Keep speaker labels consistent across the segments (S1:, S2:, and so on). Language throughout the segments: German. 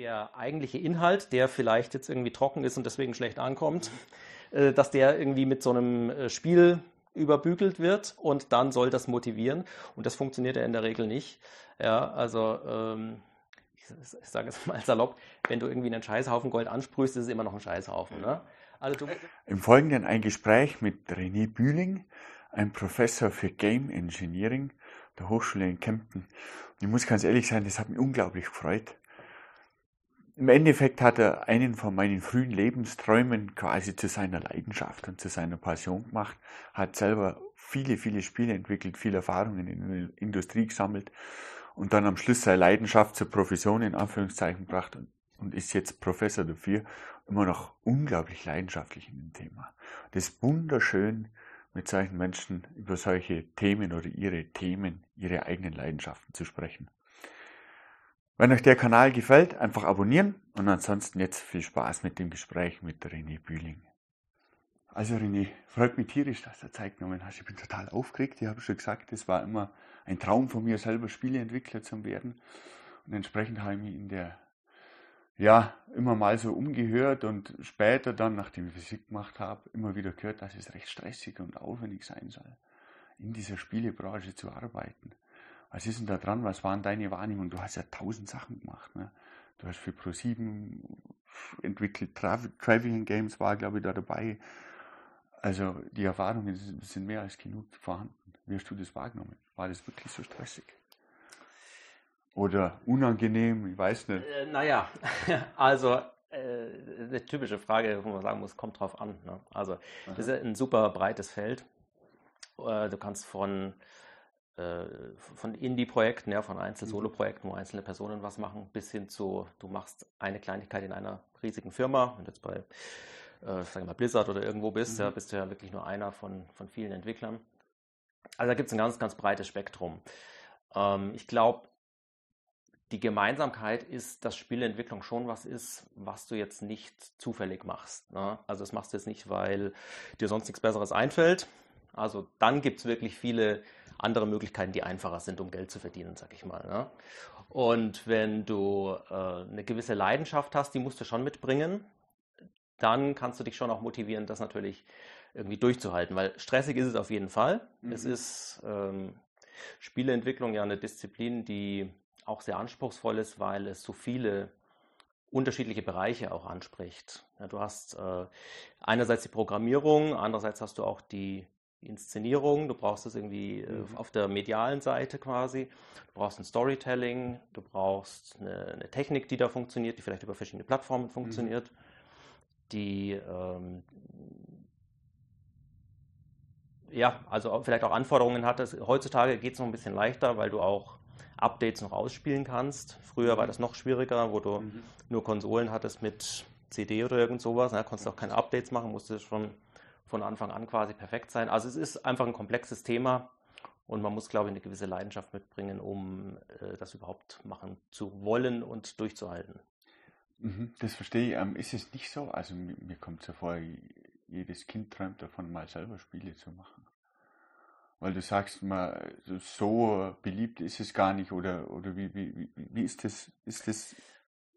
S1: der eigentliche Inhalt, der vielleicht jetzt irgendwie trocken ist und deswegen schlecht ankommt, äh, dass der irgendwie mit so einem äh, Spiel überbügelt wird und dann soll das motivieren. Und das funktioniert ja in der Regel nicht. Ja, also ähm, ich, ich sage es mal salopp, wenn du irgendwie einen Scheißhaufen Gold ansprühst, ist es immer noch ein Scheißhaufen. Ne?
S2: Also Im Folgenden ein Gespräch mit René Bühling, ein Professor für Game Engineering der Hochschule in Kempten. Und ich muss ganz ehrlich sein, das hat mich unglaublich gefreut. Im Endeffekt hat er einen von meinen frühen Lebensträumen quasi zu seiner Leidenschaft und zu seiner Passion gemacht, hat selber viele, viele Spiele entwickelt, viele Erfahrungen in der Industrie gesammelt und dann am Schluss seine Leidenschaft zur Profession in Anführungszeichen gebracht und, ist jetzt Professor dafür, immer noch unglaublich leidenschaftlich in dem Thema. Das ist wunderschön, mit solchen Menschen über solche Themen oder ihre Themen, ihre eigenen Leidenschaften zu sprechen. Wenn euch der Kanal gefällt, einfach abonnieren und ansonsten jetzt viel Spaß mit dem Gespräch mit René Bühling. Also René, freut mich tierisch, dass du Zeit genommen hast. Ich bin total aufgeregt. Ich habe schon gesagt, es war immer ein Traum von mir, selber Spieleentwickler zu werden. Und entsprechend habe ich mich in der, ja, immer mal so umgehört und später dann, nachdem ich Physik gemacht habe, immer wieder gehört, dass es recht stressig und aufwendig sein soll, in dieser Spielebranche zu arbeiten was ist denn da dran? Was waren deine Wahrnehmungen? Du hast ja tausend Sachen gemacht. Ne? Du hast für Pro7 entwickelt, Traveling Games war, glaube ich, da dabei. Also die Erfahrungen sind mehr als genug vorhanden. Wie hast du das wahrgenommen? War das wirklich so stressig? Oder unangenehm? Ich weiß nicht.
S1: Äh, naja, also äh, eine typische Frage, wo man sagen muss, kommt drauf an. Ne? Also das ist ein super breites Feld. Äh, du kannst von äh, von Indie-Projekten, ja, von Einzel-Solo-Projekten, wo einzelne Personen was machen, bis hin zu, du machst eine Kleinigkeit in einer riesigen Firma, wenn du jetzt bei, äh, sagen mal, Blizzard oder irgendwo bist, mhm. ja, bist du ja wirklich nur einer von, von vielen Entwicklern. Also da gibt es ein ganz, ganz breites Spektrum. Ähm, ich glaube, die Gemeinsamkeit ist, dass Spieleentwicklung schon was ist, was du jetzt nicht zufällig machst. Ne? Also das machst du jetzt nicht, weil dir sonst nichts Besseres einfällt. Also dann gibt es wirklich viele andere Möglichkeiten, die einfacher sind, um Geld zu verdienen, sag ich mal. Ne? Und wenn du äh, eine gewisse Leidenschaft hast, die musst du schon mitbringen, dann kannst du dich schon auch motivieren, das natürlich irgendwie durchzuhalten, weil stressig ist es auf jeden Fall. Mhm. Es ist ähm, Spieleentwicklung ja eine Disziplin, die auch sehr anspruchsvoll ist, weil es so viele unterschiedliche Bereiche auch anspricht. Ja, du hast äh, einerseits die Programmierung, andererseits hast du auch die die Inszenierung, du brauchst es irgendwie äh, mhm. auf der medialen Seite quasi, du brauchst ein Storytelling, du brauchst eine, eine, Technik, die da funktioniert, die vielleicht über verschiedene Plattformen mhm. funktioniert, mhm. die ähm, ja, also vielleicht auch Anforderungen hat. Heutzutage geht es noch ein bisschen leichter, weil du auch Updates noch ausspielen kannst. Früher war mhm. das noch schwieriger, wo du mhm. nur Konsolen hattest mit CD oder irgend sowas. Da ne? konntest du auch keine Updates machen, musstest schon von Anfang an quasi perfekt sein. Also es ist einfach ein komplexes Thema und man muss, glaube ich, eine gewisse Leidenschaft mitbringen, um äh, das überhaupt machen zu wollen und durchzuhalten.
S2: Mhm, das verstehe ich. Ähm, ist es nicht so? Also mir, kommt so vor, jedes Kind träumt davon, mal selber Spiele zu machen. Weil du sagst mal, so beliebt ist es gar nicht oder, oder wie, wie, wie ist das? Ist das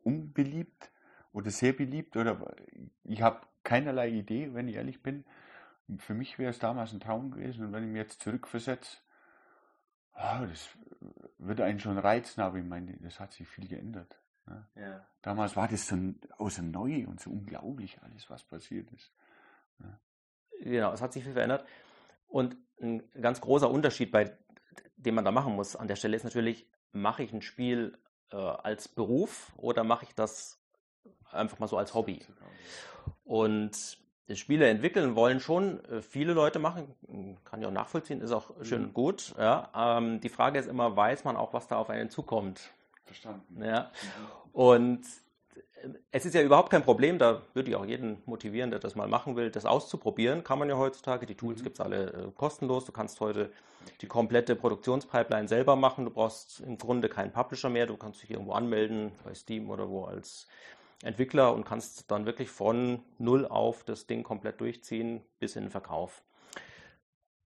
S2: unbeliebt oder sehr beliebt? Oder ich habe keinerlei Idee, wenn ich ehrlich bin. Für mich wäre es damals ein Traum gewesen und wenn ich mich jetzt zurückversetze, oh, das würde einen schon reizen, aber ich meine, das hat sich viel geändert. Ne? Ja. Damals war das so, auch so neu und so unglaublich alles, was passiert ist.
S1: Ne? Genau, es hat sich viel verändert. Und ein ganz großer Unterschied, bei dem man da machen muss an der Stelle, ist natürlich, mache ich ein Spiel äh, als Beruf oder mache ich das einfach mal so als Hobby? Und Spiele entwickeln wollen schon äh, viele Leute machen, kann ich auch nachvollziehen, ist auch schön mhm. und gut. Ja. Ähm, die Frage ist immer, weiß man auch, was da auf einen zukommt?
S2: Verstanden.
S1: Ja. Mhm. Und äh, es ist ja überhaupt kein Problem, da würde ich auch jeden motivieren, der das mal machen will, das auszuprobieren. Kann man ja heutzutage. Die Tools mhm. gibt es alle äh, kostenlos. Du kannst heute die komplette Produktionspipeline selber machen. Du brauchst im Grunde keinen Publisher mehr. Du kannst dich irgendwo anmelden, bei Steam oder wo als Entwickler und kannst dann wirklich von null auf das Ding komplett durchziehen bis in den Verkauf.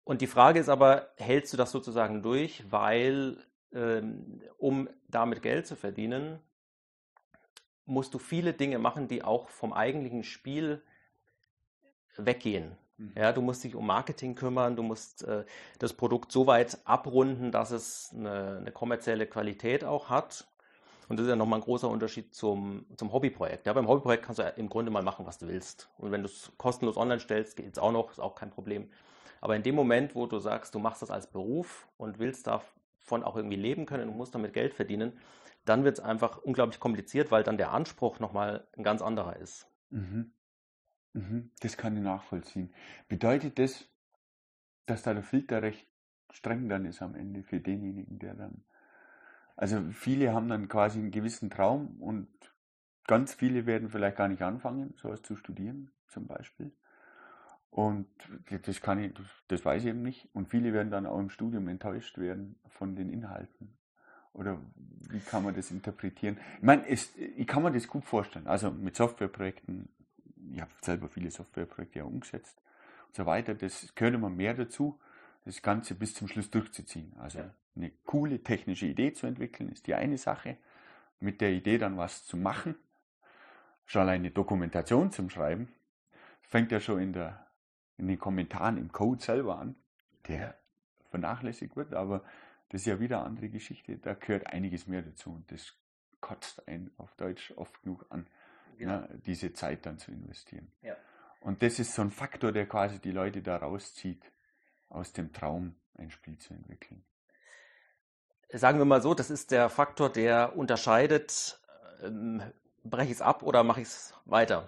S1: Und die Frage ist aber, hältst du das sozusagen durch, weil ähm, um damit Geld zu verdienen, musst du viele Dinge machen, die auch vom eigentlichen Spiel weggehen. Mhm. Ja, du musst dich um Marketing kümmern, du musst äh, das Produkt so weit abrunden, dass es eine, eine, kommerzielle Qualität auch hat. Und das ist ja nochmal ein großer Unterschied zum, zum Hobbyprojekt. Ja, beim Hobbyprojekt kannst du ja im Grunde mal machen, was du willst. Und wenn du es kostenlos online stellst, geht es auch noch, ist auch kein Problem. Aber in dem Moment, wo du sagst, du machst das als Beruf und willst davon auch irgendwie leben können und musst damit Geld verdienen, dann wird es einfach unglaublich kompliziert, weil dann der Anspruch nochmal ein ganz anderer ist.
S2: Mhm. Mhm. Das kann ich nachvollziehen. Bedeutet das, dass da der Filter recht streng dann ist am Ende für denjenigen, der dann. Also viele haben dann quasi einen gewissen Traum und ganz viele werden vielleicht gar nicht anfangen, sowas zu studieren, zum Beispiel. Und das kann ich, das weiß ich eben nicht. Und viele werden dann auch im Studium enttäuscht werden von den Inhalten. Oder wie kann man das interpretieren? Ich meine, es, ich kann mir das gut vorstellen. Also mit Softwareprojekten, ich habe selber viele Softwareprojekte ja umgesetzt und so weiter. Das gehört immer mehr dazu, das Ganze bis zum Schluss durchzuziehen. Also ja. eine coole technische Idee zu entwickeln, ist die eine Sache. Mit der Idee dann was zu machen, schon alleine eine Dokumentation zum Schreiben, fängt ja schon in der in den Kommentaren im Code selber an, der vernachlässigt wird, aber das ist ja wieder eine andere Geschichte. Da gehört einiges mehr dazu und das kotzt einen auf Deutsch oft genug an, genau. ja, diese Zeit dann zu investieren. Ja. Und das ist so ein Faktor, der quasi die Leute da rauszieht, aus dem Traum ein Spiel zu entwickeln.
S1: Sagen wir mal so, das ist der Faktor, der unterscheidet, ähm, breche ich es ab oder mache ich es weiter.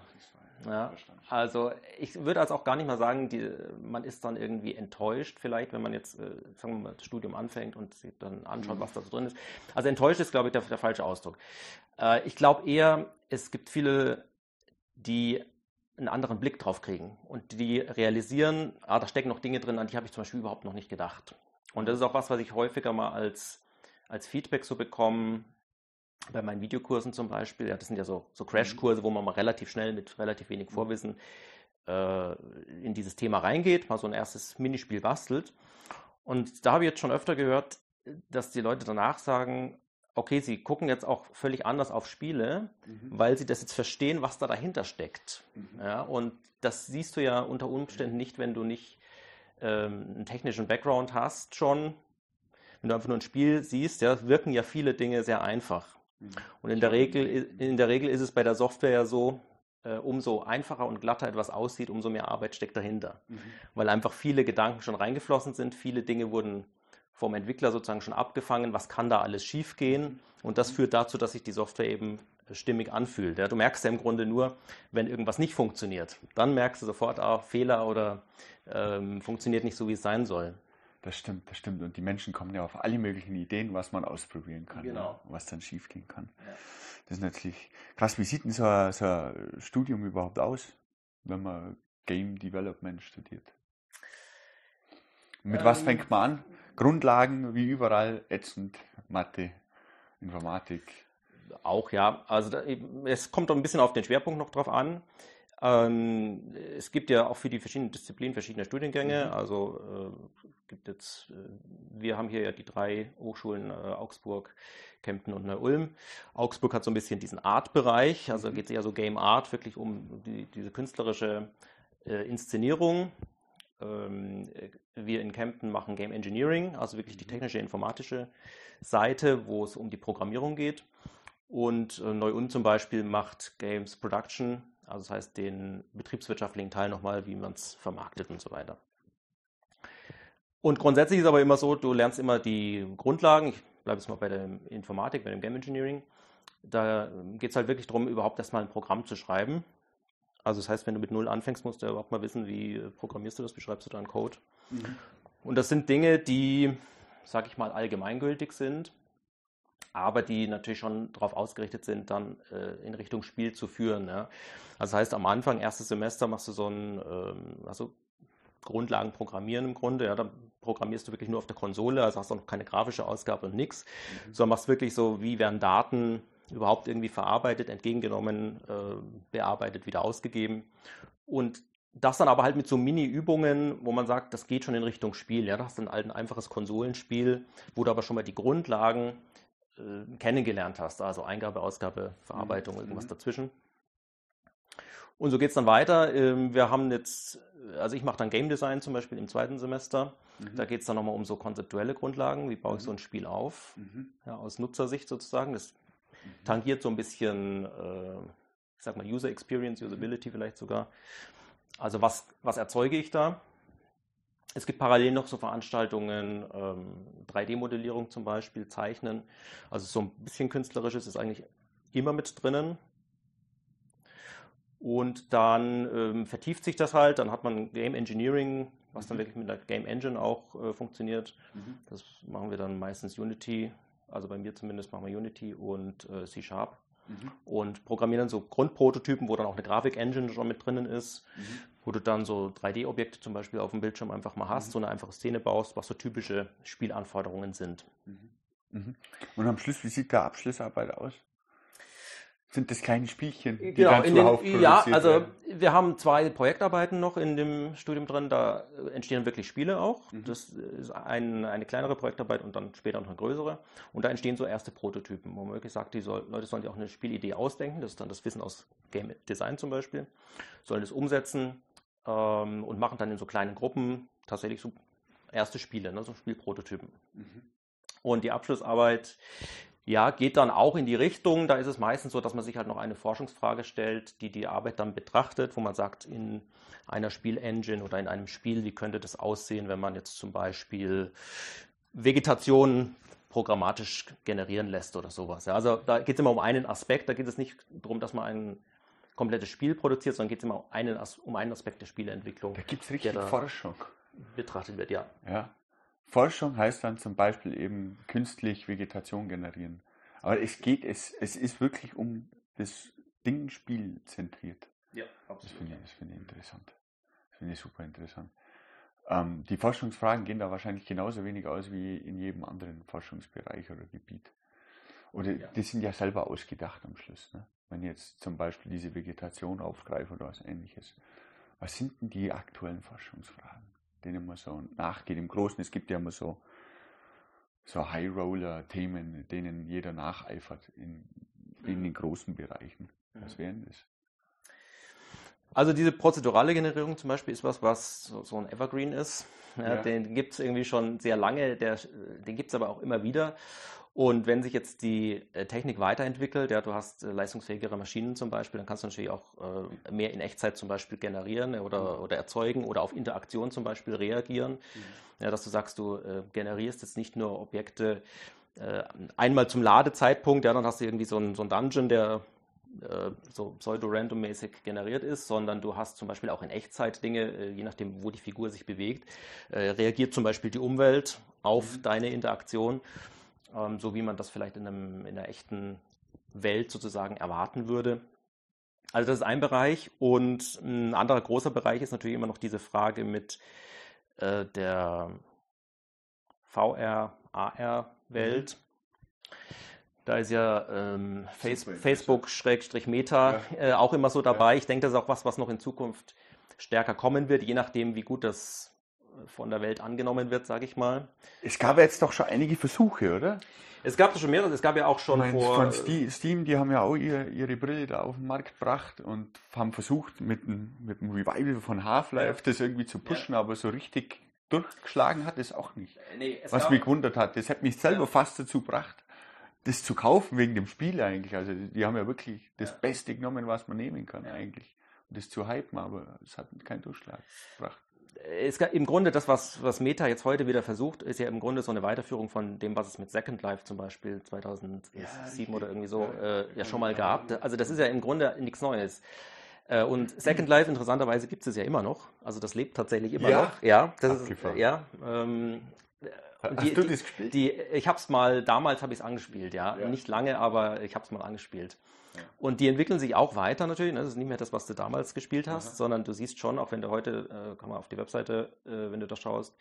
S1: Ja, also ich würde also auch gar nicht mal sagen, die, man ist dann irgendwie enttäuscht vielleicht, wenn man jetzt, äh, sagen wir mal, das Studium anfängt und sich dann anschaut, mhm. was da so drin ist. Also enttäuscht ist, glaube ich, der, der falsche Ausdruck. Äh, ich glaube eher, es gibt viele, die einen anderen Blick drauf kriegen und die realisieren, ah, da stecken noch Dinge drin, an die habe ich zum Beispiel überhaupt noch nicht gedacht. Und das ist auch was, was ich häufiger mal als, als Feedback so bekomme, bei meinen Videokursen zum Beispiel, ja, das sind ja so, so Crashkurse, wo man mal relativ schnell mit relativ wenig Vorwissen äh, in dieses Thema reingeht, mal so ein erstes Minispiel bastelt. Und da habe ich jetzt schon öfter gehört, dass die Leute danach sagen, okay, sie gucken jetzt auch völlig anders auf Spiele, mhm. weil sie das jetzt verstehen, was da dahinter steckt. Mhm. Ja, und das siehst du ja unter Umständen nicht, wenn du nicht ähm, einen technischen Background hast schon. Wenn du einfach nur ein Spiel siehst, ja, wirken ja viele Dinge sehr einfach. Und in der Regel, in der Regel ist es bei der Software ja so, äh, umso einfacher und glatter etwas aussieht, umso mehr Arbeit steckt dahinter. Mhm. Weil einfach viele Gedanken schon reingeflossen sind, viele Dinge wurden vom Entwickler sozusagen schon abgefangen, was kann da alles schiefgehen. Mhm. Und das führt dazu, dass sich die Software eben stimmig anfühlt. Ja, du merkst ja im Grunde nur, wenn irgendwas nicht funktioniert. Dann merkst du sofort, ah, Fehler oder ähm, funktioniert nicht so, wie es sein soll.
S2: Das stimmt, das stimmt. Und die Menschen kommen ja auf alle möglichen Ideen, was man ausprobieren kann, genau. ja, was dann schiefgehen kann. Ja. Das ist natürlich krass. Wie sieht denn so ein, so ein Studium überhaupt aus, wenn man Game Development studiert? Mit ähm, was fängt man an? Grundlagen wie überall, ätzend, Mathe, Informatik.
S1: Auch ja, also da, es kommt doch ein bisschen auf den Schwerpunkt noch drauf an. Ähm, es gibt ja auch für die verschiedenen Disziplinen verschiedene Studiengänge. Mhm. Also äh, gibt jetzt, äh, wir haben hier ja die drei Hochschulen äh, Augsburg, Kempten und Neu-Ulm. Augsburg hat so ein bisschen diesen Art-Bereich, also mhm. geht es eher so Game Art, wirklich um die, diese künstlerische äh, Inszenierung. Ähm, wir in Kempten machen Game Engineering, also wirklich die mhm. technische, informatische Seite, wo es um die Programmierung geht. Und äh, Neu-Ulm zum Beispiel macht Games Production, also das heißt den betriebswirtschaftlichen Teil nochmal, wie man es vermarktet und so weiter. Und grundsätzlich ist aber immer so, du lernst immer die Grundlagen. Ich bleibe jetzt mal bei der Informatik, bei dem Game Engineering. Da geht es halt wirklich darum, überhaupt erstmal ein Programm zu schreiben. Also das heißt, wenn du mit Null anfängst, musst du ja überhaupt mal wissen, wie programmierst du das, wie schreibst du da einen Code. Mhm. Und das sind Dinge, die, sag ich mal, allgemeingültig sind aber die natürlich schon darauf ausgerichtet sind, dann äh, in Richtung Spiel zu führen. Ja. Also das heißt, am Anfang, erstes Semester, machst du so ein, ähm, also Grundlagen programmieren im Grunde, ja, dann programmierst du wirklich nur auf der Konsole, also hast auch noch keine grafische Ausgabe und nichts, mhm. sondern machst wirklich so, wie werden Daten überhaupt irgendwie verarbeitet, entgegengenommen, äh, bearbeitet, wieder ausgegeben. Und das dann aber halt mit so Mini-Übungen, wo man sagt, das geht schon in Richtung Spiel. Ja, das ist dann halt ein einfaches Konsolenspiel, wo du aber schon mal die Grundlagen äh, kennengelernt hast. Also Eingabe, Ausgabe, Verarbeitung, mhm. irgendwas dazwischen. Und so geht es dann weiter. Ähm, wir haben jetzt, also ich mache dann Game Design zum Beispiel im zweiten Semester. Mhm. Da geht es dann nochmal um so konzeptuelle Grundlagen. Wie baue ich so mhm. ein Spiel auf? Mhm. Ja, aus Nutzersicht sozusagen. Das. Tangiert so ein bisschen, äh, ich sag mal, User Experience, Usability vielleicht sogar. Also was, was erzeuge ich da? Es gibt parallel noch so Veranstaltungen, ähm, 3D-Modellierung zum Beispiel, Zeichnen. Also so ein bisschen künstlerisches ist eigentlich immer mit drinnen. Und dann ähm, vertieft sich das halt, dann hat man Game Engineering, was dann mhm. wirklich mit der Game Engine auch äh, funktioniert. Mhm. Das machen wir dann meistens Unity, also bei mir zumindest machen wir Unity und äh, C Sharp. Mhm. Und programmieren dann so Grundprototypen, wo dann auch eine Grafik-Engine schon mit drinnen ist, mhm. wo du dann so 3D-Objekte zum Beispiel auf dem Bildschirm einfach mal hast, mhm. so eine einfache Szene baust, was so typische Spielanforderungen sind.
S2: Mhm. Und am Schluss, wie sieht der Abschlussarbeit aus? Sind das kleine Spielchen,
S1: die genau, dann zuhauf den, Ja, also werden. wir haben zwei Projektarbeiten noch in dem Studium drin, da entstehen wirklich Spiele auch. Mhm. Das ist ein, eine kleinere Projektarbeit und dann später noch eine größere. Und da entstehen so erste Prototypen, wo man wirklich sagt, die soll, Leute sollen sich auch eine Spielidee ausdenken, das ist dann das Wissen aus Game Design zum Beispiel, sollen das umsetzen ähm, und machen dann in so kleinen Gruppen tatsächlich so erste Spiele, ne, so Spielprototypen. Mhm. Und die Abschlussarbeit ja, geht dann auch in die Richtung. Da ist es meistens so, dass man sich halt noch eine Forschungsfrage stellt, die die Arbeit dann betrachtet, wo man sagt, in einer Spielengine oder in einem Spiel, wie könnte das aussehen, wenn man jetzt zum Beispiel Vegetation programmatisch generieren lässt oder sowas. Ja, also da geht es immer um einen Aspekt. Da geht es nicht darum, dass man ein komplettes Spiel produziert, sondern geht es immer um einen, um einen Aspekt der Spieleentwicklung.
S2: Da gibt es richtig Forschung.
S1: Betrachtet wird, ja.
S2: Ja. Forschung heißt dann zum Beispiel eben künstlich Vegetation generieren. Aber es geht, es, es ist wirklich um das Dingspiel zentriert.
S1: Ja,
S2: absolut. Das finde ich, find ich interessant. Das finde ich super interessant. Ähm, die Forschungsfragen gehen da wahrscheinlich genauso wenig aus wie in jedem anderen Forschungsbereich oder Gebiet. Oder ja. die sind ja selber ausgedacht am Schluss. Ne? Wenn ich jetzt zum Beispiel diese Vegetation aufgreife oder was ähnliches. Was sind denn die aktuellen Forschungsfragen? Denen man so nachgeht. Im Großen, es gibt ja immer so, so High-Roller-Themen, denen jeder nacheifert in, in den großen Bereichen. Was mhm. wären das?
S1: Also diese prozedurale Generierung zum Beispiel ist was, was so, so ein Evergreen ist. Ja, ja. Den gibt es irgendwie schon sehr lange, der, den gibt es aber auch immer wieder. Und wenn sich jetzt die äh, Technik weiterentwickelt, ja, du hast äh, leistungsfähigere Maschinen zum Beispiel, dann kannst du natürlich auch äh, mehr in Echtzeit zum Beispiel generieren oder, mhm. oder erzeugen oder auf Interaktion zum Beispiel reagieren. Mhm. Ja, dass du sagst, du generierst jetzt nicht nur Objekte einmal zum Ladezeitpunkt, ja, dann hast du irgendwie so einen, so einen Dungeon, der so pseudo-random-mäßig generiert ist, sondern du hast zum Beispiel auch in Echtzeit Dinge, je nachdem, wo die Figur sich bewegt, reagiert zum Beispiel die Umwelt auf mhm. deine Interaktion ähm, so wie man das vielleicht in, einem, in einer echten Welt sozusagen erwarten würde. Also das ist ein Bereich und ein anderer großer Bereich ist natürlich immer noch diese Frage mit äh, der VR, AR-Welt. Mhm. Da ist ja ähm, Facebook-Meta ja. äh, auch immer so dabei. Ja. Ich denke, das ist auch was, was noch in Zukunft stärker kommen wird, je nachdem, wie gut das von der Welt angenommen wird, sage ich mal.
S2: Es gab ja jetzt doch schon einige Versuche, oder?
S1: Es gab schon mehrere, es gab ja auch schon
S2: meine, vor... Von Steam, die haben ja auch ihre, ihre Brille da auf den Markt gebracht und haben versucht, mit dem, mit dem Revival von Half-Life das irgendwie zu pushen, ja. aber so richtig durchgeschlagen hat es auch nicht. Äh, nee, es Was mich gewundert hat, das hat mich selber ja. fast dazu gebracht, das zu kaufen wegen dem Spiel eigentlich. Also die haben ja wirklich das Beste genommen, was man nehmen kann eigentlich. Und das zu hypen, aber es hat keinen Durchschlag gebracht
S1: es, im Grunde das, was, was Meta jetzt heute wieder versucht, ist ja im Grunde so eine Weiterführung von dem, was es mit Second Life zum Beispiel 2007 ja, oder irgendwie so äh, ja schon mal gab. Also das ist ja im Grunde nichts Neues. Äh, und Second Life, interessanterweise, gibt es ja immer noch. Also das lebt tatsächlich immer ja? noch. Ja, das ist, ja. Ähm,
S2: Hast die, du das gespielt?
S1: Die, ich habe es mal, damals habe ich es angespielt, ja. ja. Nicht lange, aber ich habe es mal angespielt. Und die entwickeln sich auch weiter natürlich. Ne? Das ist nicht mehr das, was du damals gespielt hast, Aha. sondern du siehst schon, auch wenn du heute, äh, komm mal auf die Webseite, äh, wenn du da schaust,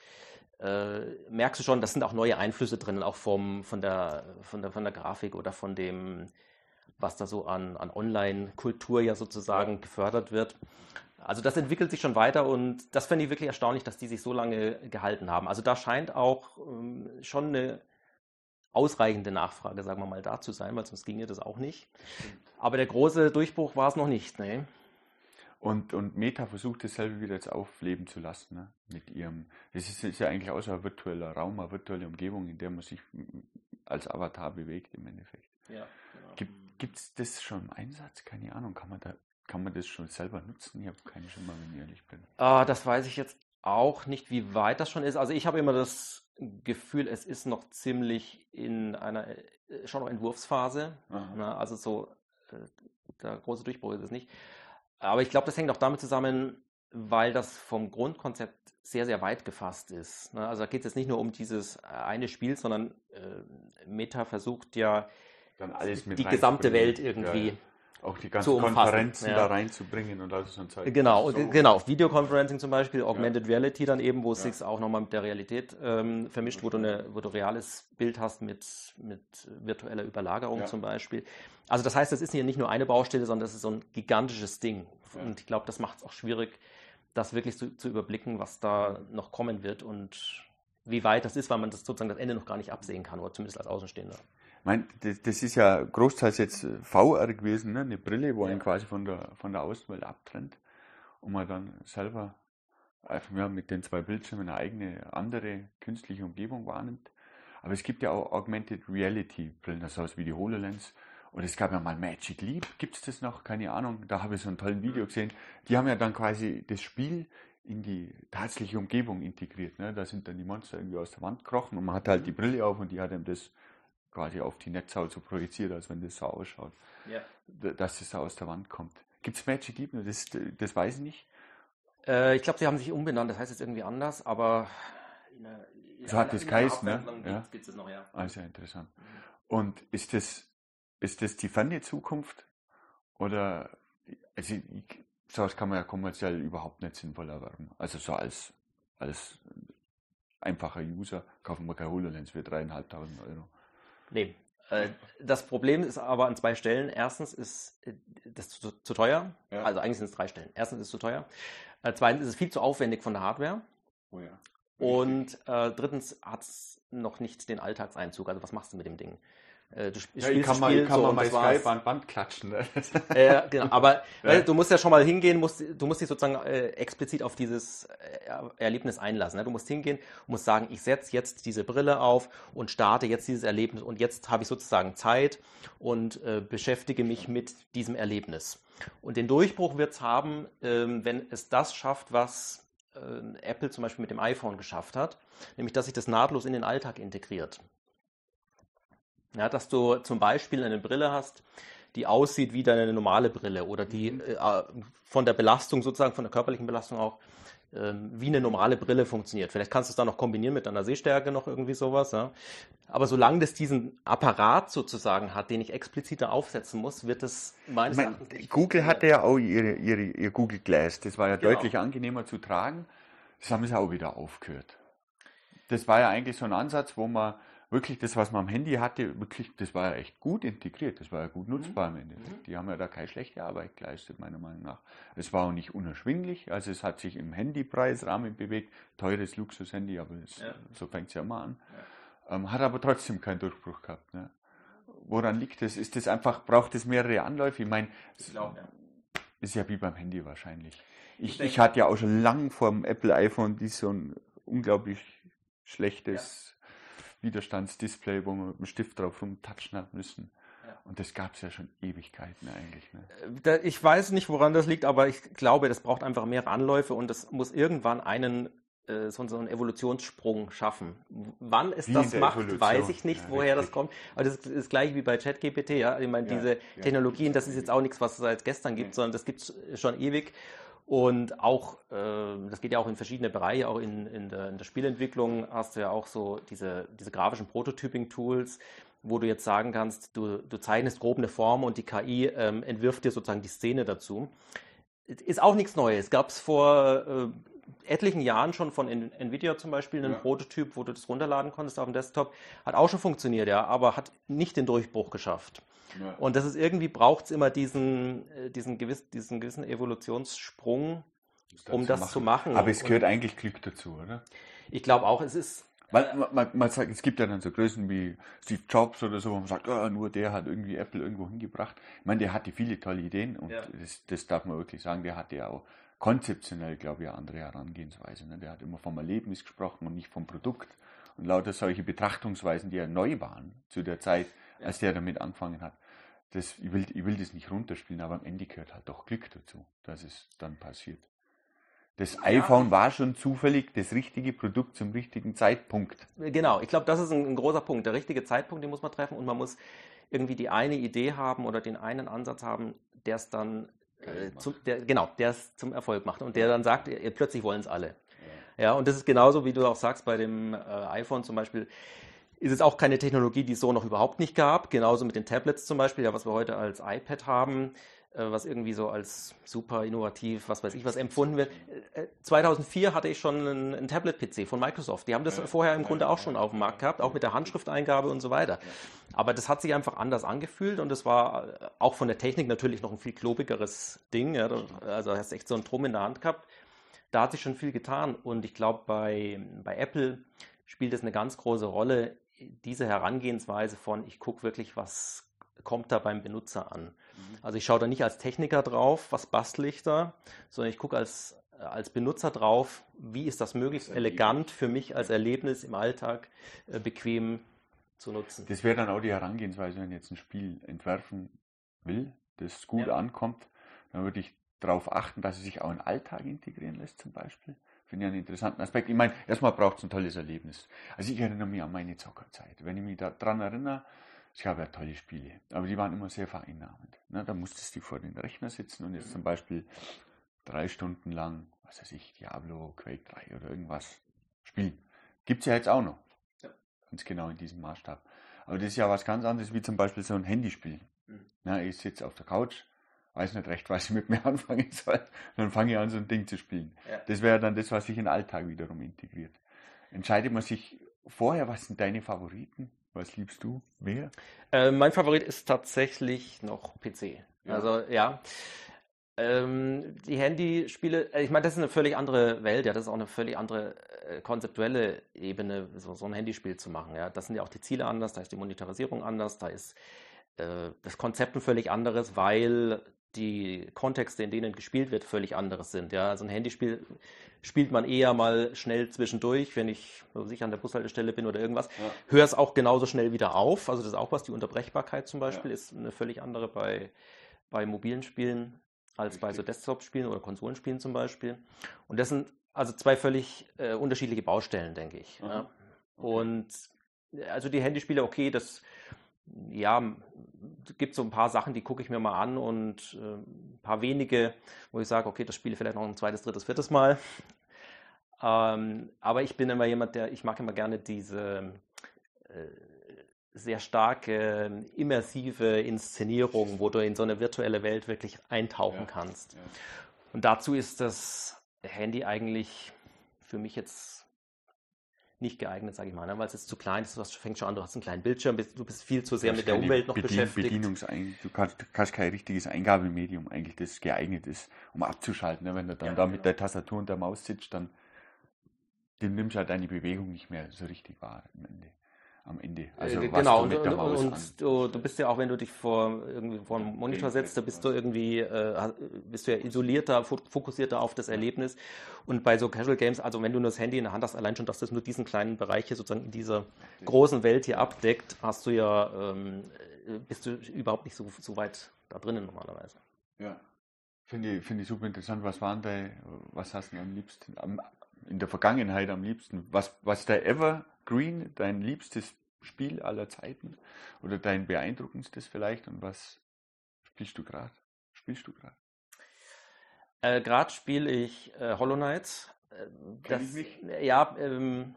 S1: äh, merkst du schon, das sind auch neue Einflüsse drin, auch vom, von, der, von, der, von der Grafik oder von dem, was da so an, an Online-Kultur ja sozusagen ja. gefördert wird. Also das entwickelt sich schon weiter und das finde ich wirklich erstaunlich, dass die sich so lange gehalten haben. Also da scheint auch ähm, schon eine ausreichende Nachfrage, sagen wir mal, da zu sein, weil sonst ginge das auch nicht. Aber der große Durchbruch war es noch nicht. Ne?
S2: Und, und Meta versucht es selber wieder jetzt aufleben zu lassen, ne? mit ihrem, das ist, ist ja eigentlich auch so ein virtueller Raum, eine virtuelle Umgebung, in der man sich als Avatar bewegt im Endeffekt. Ja, genau. Gibt es das schon im Einsatz? Keine Ahnung, kann man da kann man das schon selber nutzen? Ich habe keine schon mal, wenn ich ehrlich bin.
S1: Ah, das weiß ich jetzt auch nicht, wie weit das schon ist. Also ich habe immer das Gefühl, es ist noch ziemlich in einer äh, schon noch Entwurfsphase. Na, also so äh, der große Durchbruch ist es nicht. Aber ich glaube, das hängt auch damit zusammen, weil das vom Grundkonzept sehr, sehr weit gefasst ist. Ne? Also da geht es jetzt nicht nur um dieses eine Spiel, sondern äh, Meta versucht ja die gesamte Welt irgendwie ja, ja.
S2: Auch die ganzen Konferenzen ja. da reinzubringen und alles so ein Zeug.
S1: Genau, so. genau. Videoconferencing zum Beispiel, Augmented ja. Reality dann eben, wo es ja. sich auch nochmal mit der Realität ähm, vermischt, wo du, eine, wo du reales Bild hast mit, mit virtueller Überlagerung zum Beispiel. Also das heißt, das ist hier nicht nur eine Baustelle, sondern das ist so ein gigantisches Ding. Und ich glaube, das macht es auch schwierig, das wirklich zu, zu überblicken, was da noch kommen wird und wie weit das ist, weil man das sozusagen das Ende noch gar nicht absehen kann, oder zumindest als Außenstehender
S2: mein, das, das, ist ja großteils jetzt VR gewesen, ne? eine Brille, wo ja. einen quasi von der, von der Außenwelt abtrennt und man dann selber einfach ja, mit den zwei Bildschirmen eine eigene, andere künstliche Umgebung wahrnimmt. Aber es gibt ja auch Augmented Reality Brillen, das heißt wie die HoloLens. Und es gab ja mal Magic Leap, gibt es das noch? Keine Ahnung. Da habe ich so ein tolles Video gesehen. Die haben ja dann quasi das Spiel in die tatsächliche Umgebung integriert. Ne? Da sind dann die Monster irgendwie aus der Wand gekrochen und man hat halt die Brille auf und die hat ihm das quasi auf die Netzhaut so projiziert, als wenn das so ausschaut, ja. dass es da aus der Wand kommt. Gibt es Magic Leap? Das, das weiß ich nicht.
S1: Äh, ich glaube, sie haben sich umbenannt, das heißt jetzt irgendwie anders, aber
S2: in der, in so hat das geheißen, ne? Ja. Gibt es noch, ja. Sehr interessant. Mhm. Und ist das, ist das die ferne Zukunft? Oder, also, sowas kann man ja kommerziell überhaupt nicht sinnvoll erwerben. Also so als, als einfacher User kaufen wir kein HoloLens für dreieinhalbtausend Euro.
S1: Nee. Äh, das Problem ist aber an zwei Stellen. Erstens ist äh, das zu, zu teuer. Ja. Also eigentlich sind es drei Stellen. Erstens ist es zu teuer. Äh, zweitens ist es viel zu aufwendig von der Hardware. Oh ja. Und äh, drittens hat es noch nicht den Alltagseinzug. Also was machst du mit dem Ding?
S2: Äh, du ja, ich kann, mal, kann so, man mal Skype an Band klatschen. Ne?
S1: äh, genau, aber ja. du musst ja schon mal hingehen, musst, du musst dich sozusagen äh, explizit auf dieses äh, Erlebnis einlassen. Ne? Du musst hingehen und musst sagen, ich setze jetzt diese Brille auf und starte jetzt dieses Erlebnis und jetzt habe ich sozusagen Zeit und äh, beschäftige mich mit diesem Erlebnis. Und den Durchbruch wird es haben, ähm, wenn es das schafft, was äh, Apple zum Beispiel mit dem iPhone geschafft hat, nämlich dass sich das nahtlos in den Alltag integriert. Ja, dass du zum Beispiel eine Brille hast, die aussieht wie deine normale Brille oder die mhm. äh, von der Belastung sozusagen, von der körperlichen Belastung auch äh, wie eine normale Brille funktioniert. Vielleicht kannst du es dann noch kombinieren mit deiner Sehstärke noch irgendwie sowas. Ja. Aber solange das diesen Apparat sozusagen hat, den ich expliziter aufsetzen muss, wird es
S2: meines ich mein, Erachtens. Google hatte ja auch ihre, ihre, ihr Google Glass. Das war ja genau. deutlich angenehmer zu tragen. Das haben sie auch wieder aufgehört. Das war ja eigentlich so ein Ansatz, wo man wirklich das, was man am Handy hatte, wirklich, das war ja echt gut integriert, das war ja gut mhm. nutzbar mhm. am Ende. Die haben ja da keine schlechte Arbeit geleistet, meiner Meinung nach. Es war auch nicht unerschwinglich, also es hat sich im Handypreisrahmen bewegt, teures Luxushandy, aber das, ja. so fängt es ja immer an. Ja. Ähm, hat aber trotzdem keinen Durchbruch gehabt. Ne? Woran liegt das? Ist das einfach, braucht es mehrere Anläufe? Ich meine, ja. ist ja wie beim Handy wahrscheinlich. Ich, ich, ich hatte ja auch schon lang vor dem Apple iPhone die so ein unglaublich schlechtes Widerstandsdisplay, wo man mit dem Stift drauf rumtatschen hat müssen. Und das gab es ja schon Ewigkeiten eigentlich.
S1: Ne? Äh, ich weiß nicht, woran das liegt, aber ich glaube, das braucht einfach mehrere Anläufe und das muss irgendwann einen äh, so, einen Evolutionssprung schaffen. Wann es wie das macht, Evolution. weiß ich nicht, ja, woher richtig. das kommt. Aber das ist, das gleiche wie bei ChatGPT. Ja? Ich meine, ja, diese Technologien, das ist jetzt auch nichts, was es seit gestern gibt, sondern das gibt es schon ewig. Und auch, äh, das geht ja auch in verschiedene Bereiche, auch in, in, der, in der Spielentwicklung hast du ja auch so diese, diese grafischen Prototyping-Tools, wo du jetzt sagen kannst, du, du zeichnest grob eine Form und die KI ähm, entwirft dir sozusagen die Szene dazu. Ist auch nichts Neues. Gab es vor äh, etlichen Jahren schon von Nvidia zum Beispiel einen ja. Prototyp, wo du das runterladen konntest auf dem Desktop. Hat auch schon funktioniert, ja, aber hat nicht den Durchbruch geschafft. Ja. Und das ist irgendwie, braucht es immer diesen, äh, diesen, gewiss, diesen gewissen Evolutionssprung, um das machen. zu machen.
S2: Aber es gehört Und eigentlich Glück dazu, oder?
S1: Ich glaube auch, es ist
S2: Weil man, man, man, sagt, es gibt ja dann so Größen wie Steve Jobs oder so, wo man sagt, oh, nur der hat irgendwie Apple irgendwo hingebracht. Ich meine, der hatte viele tolle Ideen und ja. das, das, darf man wirklich sagen, der hatte ja auch konzeptionell, glaube ich, eine andere Herangehensweise. Ne? Der hat immer vom Erlebnis gesprochen und nicht vom Produkt. Und lauter solche Betrachtungsweisen, die ja neu waren zu der Zeit. Als der damit angefangen hat. Das, ich, will, ich will das nicht runterspielen, aber am Ende gehört halt doch Glück dazu, dass es dann passiert. Das ja. iPhone war schon zufällig das richtige Produkt zum richtigen Zeitpunkt.
S1: Genau, ich glaube, das ist ein, ein, großer Punkt. Der richtige Zeitpunkt, den muss man treffen und man muss irgendwie die eine Idee haben oder den einen Ansatz haben, der es dann äh, zum, der, genau, der es zum Erfolg macht und der dann sagt, ihr, plötzlich wollen es alle. Ja. ja. und das ist genauso, wie du auch sagst, bei dem äh, iPhone zum Beispiel ist es auch keine Technologie, die es so noch überhaupt nicht gab. Genauso mit den Tablets zum Beispiel, ja, was wir heute als iPad haben. Äh, was irgendwie so als super innovativ, was weiß ich, was empfunden wird. 2004 äh, hatte ich schon einen, einen Tablet-PC von Microsoft. Die haben das vorher im Grunde auch schon auf dem Markt gehabt, auch mit der Handschrifteingabe und so weiter. Aber das hat sich einfach anders angefühlt und es war äh, auch von der Technik natürlich noch ein viel klobigeres Ding. Also hast echt so einen Drum in der Hand gehabt. Da hat sich schon viel getan und ich glaube, bei, bei Apple spielt es eine ganz große Rolle, diese Herangehensweise von, ich gucke wirklich, was kommt da beim Benutzer an. Mhm. Also ich schaue da nicht als Techniker drauf, was bastel ich da, sondern ich gucke als, als Benutzer drauf, wie ist das möglichst das elegant für mich als Erlebnis im Alltag äh, bequem zu nutzen.
S2: Das wäre dann auch die Herangehensweise, wenn ich jetzt ein Spiel entwerfen will, das gut ja. ankommt, dann würde ich darauf achten, dass es sich auch in den Alltag integrieren lässt zum Beispiel. Finde ich einen interessanten Aspekt. Ich meine, erstmal braucht es ein tolles Erlebnis. Also ich erinnere mich an meine Zockerzeit. Wenn ich mich daran erinnere, es gab ja tolle Spiele, aber die waren immer sehr vereinnahmend. Ne? Da musstest du vor den Rechner sitzen und jetzt zum Beispiel drei Stunden lang, was weiß ich, Diablo, Quake 3 oder irgendwas spielen. Gibt es ja jetzt auch noch. Ja. Ganz genau in diesem Maßstab. Aber das ist ja was ganz anderes wie zum Beispiel so ein Handyspiel. Mhm. Na, ich sitze auf der Couch, weiß nicht recht, was ich mit mir anfangen soll. Dann fange ich an, so ein Ding zu spielen. Ja. Das wäre dann das, was sich in den Alltag wiederum integriert. Entscheidet man sich vorher, was sind deine Favoriten? Was liebst du mehr?
S1: Äh, mein Favorit ist tatsächlich noch PC. Ja. Also ja. Ähm, die Handyspiele, äh, ich meine, das ist eine völlig andere Welt, ja, das ist auch eine völlig andere äh, konzeptuelle Ebene, so, so ein Handyspiel zu machen. Ja. Das sind ja auch die Ziele anders, da ist die Monetarisierung anders, da ist äh, das Konzept ein völlig anderes, weil die Kontexte, in denen gespielt wird, völlig anderes sind. Ja, also ein Handyspiel spielt man eher mal schnell zwischendurch, wenn ich, ich an der Bushaltestelle bin oder irgendwas. Ja. Hör es auch genauso schnell wieder auf. Also das ist auch was. Die Unterbrechbarkeit zum Beispiel ja. ist eine völlig andere bei, bei mobilen Spielen als Richtig. bei so Desktop-Spielen oder Konsolenspielen zum Beispiel. Und das sind also zwei völlig äh, unterschiedliche Baustellen, denke ich. Ja. Okay. Und also die Handyspiele, okay, das ja, gibt so ein paar Sachen, die gucke ich mir mal an und äh, ein paar wenige, wo ich sage, okay, das spiele ich vielleicht noch ein zweites, drittes, viertes Mal. Ähm, aber ich bin immer jemand, der, ich mag immer gerne diese äh, sehr starke, immersive Inszenierung, wo du in so eine virtuelle Welt wirklich eintauchen ja, kannst. Ja. Und dazu ist das Handy eigentlich für mich jetzt nicht geeignet, sage ich mal, ne? weil es jetzt zu klein ist, du fängst schon an, du hast einen kleinen Bildschirm, du bist viel zu sehr mit der Umwelt noch Bedien beschäftigt.
S2: Bedienungsein du, kannst, du kein richtiges Eingabemedium eigentlich, das geeignet ist, um abzuschalten. Ne? Wenn du dann ja, da mit der Tastatur und der Maus sitzt, dann du nimmst halt deine Bewegung nicht mehr so richtig wahr am Ende am Ende.
S1: Äh, also genau, und, und, und du, du, bist ja auch, wenn du dich vor, irgendwie vor einen Monitor setzt, da bist du irgendwie, äh, bist du ja isolierter, fokussierter auf das Erlebnis. Und bei so Casual Games, also wenn du nur das Handy in der Hand hast, allein schon, dass das nur diesen kleinen Bereich hier sozusagen in dieser großen Welt hier abdeckt, hast du ja, ähm, bist du überhaupt nicht so, so weit da drinnen normalerweise.
S2: Ja. Finde ich, finde ich super interessant. Was waren da, was hast du am liebsten, am, in der Vergangenheit am liebsten? Was, was der Evergreen, dein liebstes Spiel aller Zeiten? Oder dein beeindruckendstes vielleicht? Und was spielst du gerade? Spielst du gerade?
S1: Äh, gerade spiele ich äh, Hollow Knight. Äh, das, ja, ähm,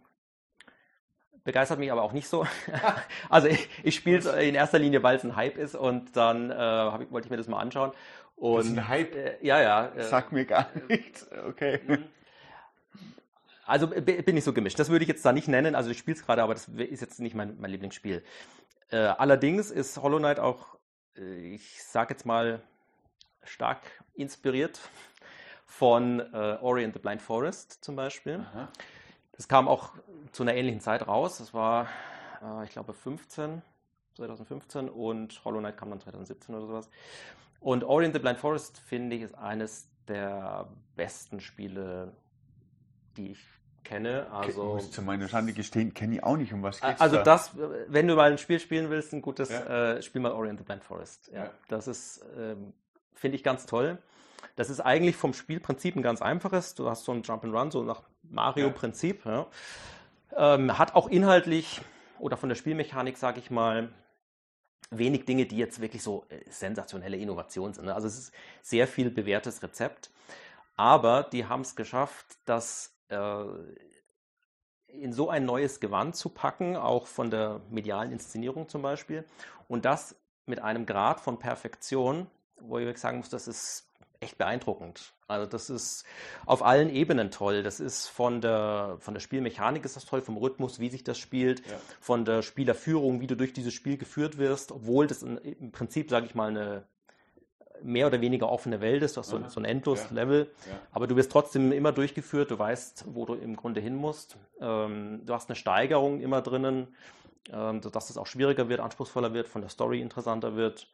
S1: begeistert mich aber auch nicht so. also ich, ich spiele es in erster Linie, weil es ein Hype ist und dann äh, ich, wollte ich mir das mal anschauen. Und, das ist
S2: ein Hype?
S1: Äh, ja, ja.
S2: Äh, Sag mir gar nichts. Okay.
S1: Also bin ich so gemischt. Das würde ich jetzt da nicht nennen. Also ich spiele es gerade, aber das ist jetzt nicht mein, mein Lieblingsspiel. Äh, allerdings ist Hollow Knight auch, äh, ich sage jetzt mal, stark inspiriert von äh, Ori and the Blind Forest zum Beispiel. Aha. Das das kam auch zu einer ähnlichen Zeit raus. Das war, äh, ich glaube, 15, 2015 und Hollow Knight kam dann 2017 oder sowas. Und Ori and the Blind Forest, finde ich, ist eines der besten Spiele, die ich kenne. Also,
S2: ich muss zu meiner Schande gestehen, kenne ich auch nicht, um was
S1: geht's Also da? das, wenn du mal ein Spiel spielen willst, ein gutes ja. äh, Spiel mal Ori and the Blind Forest. Ja, ja. Das ist, ähm, finde ich ganz toll. Das ist eigentlich vom Spielprinzip ein ganz einfaches. Du hast so ein Jump'n'Run, so nach Mario-Prinzip. Ja. Ähm, hat auch inhaltlich oder von der Spielmechanik, sage ich mal, wenig Dinge, die jetzt wirklich so äh, sensationelle Innovationen sind. Ne? Also es ist sehr viel bewährtes Rezept. Aber die haben es geschafft, das äh, in so ein neues Gewand zu packen, auch von der medialen Inszenierung zum Beispiel. Und das mit einem Grad von Perfektion, wo ich sagen muss, das ist echt beeindruckend. Also das ist auf allen Ebenen toll. Das ist von der, von der Spielmechanik ist das toll, vom Rhythmus, wie sich das spielt, ja. von der Spielerführung, wie du durch dieses Spiel geführt wirst, obwohl das im Prinzip, sage ich mal, eine mehr oder weniger offene Welt ist, du hast so, so ein Endlos-Level, ja. ja. aber du wirst trotzdem immer durchgeführt, du weißt, wo du im Grunde hin musst. Ähm, du hast eine Steigerung immer drinnen, ähm, dass es auch schwieriger wird, anspruchsvoller wird, von der Story interessanter wird.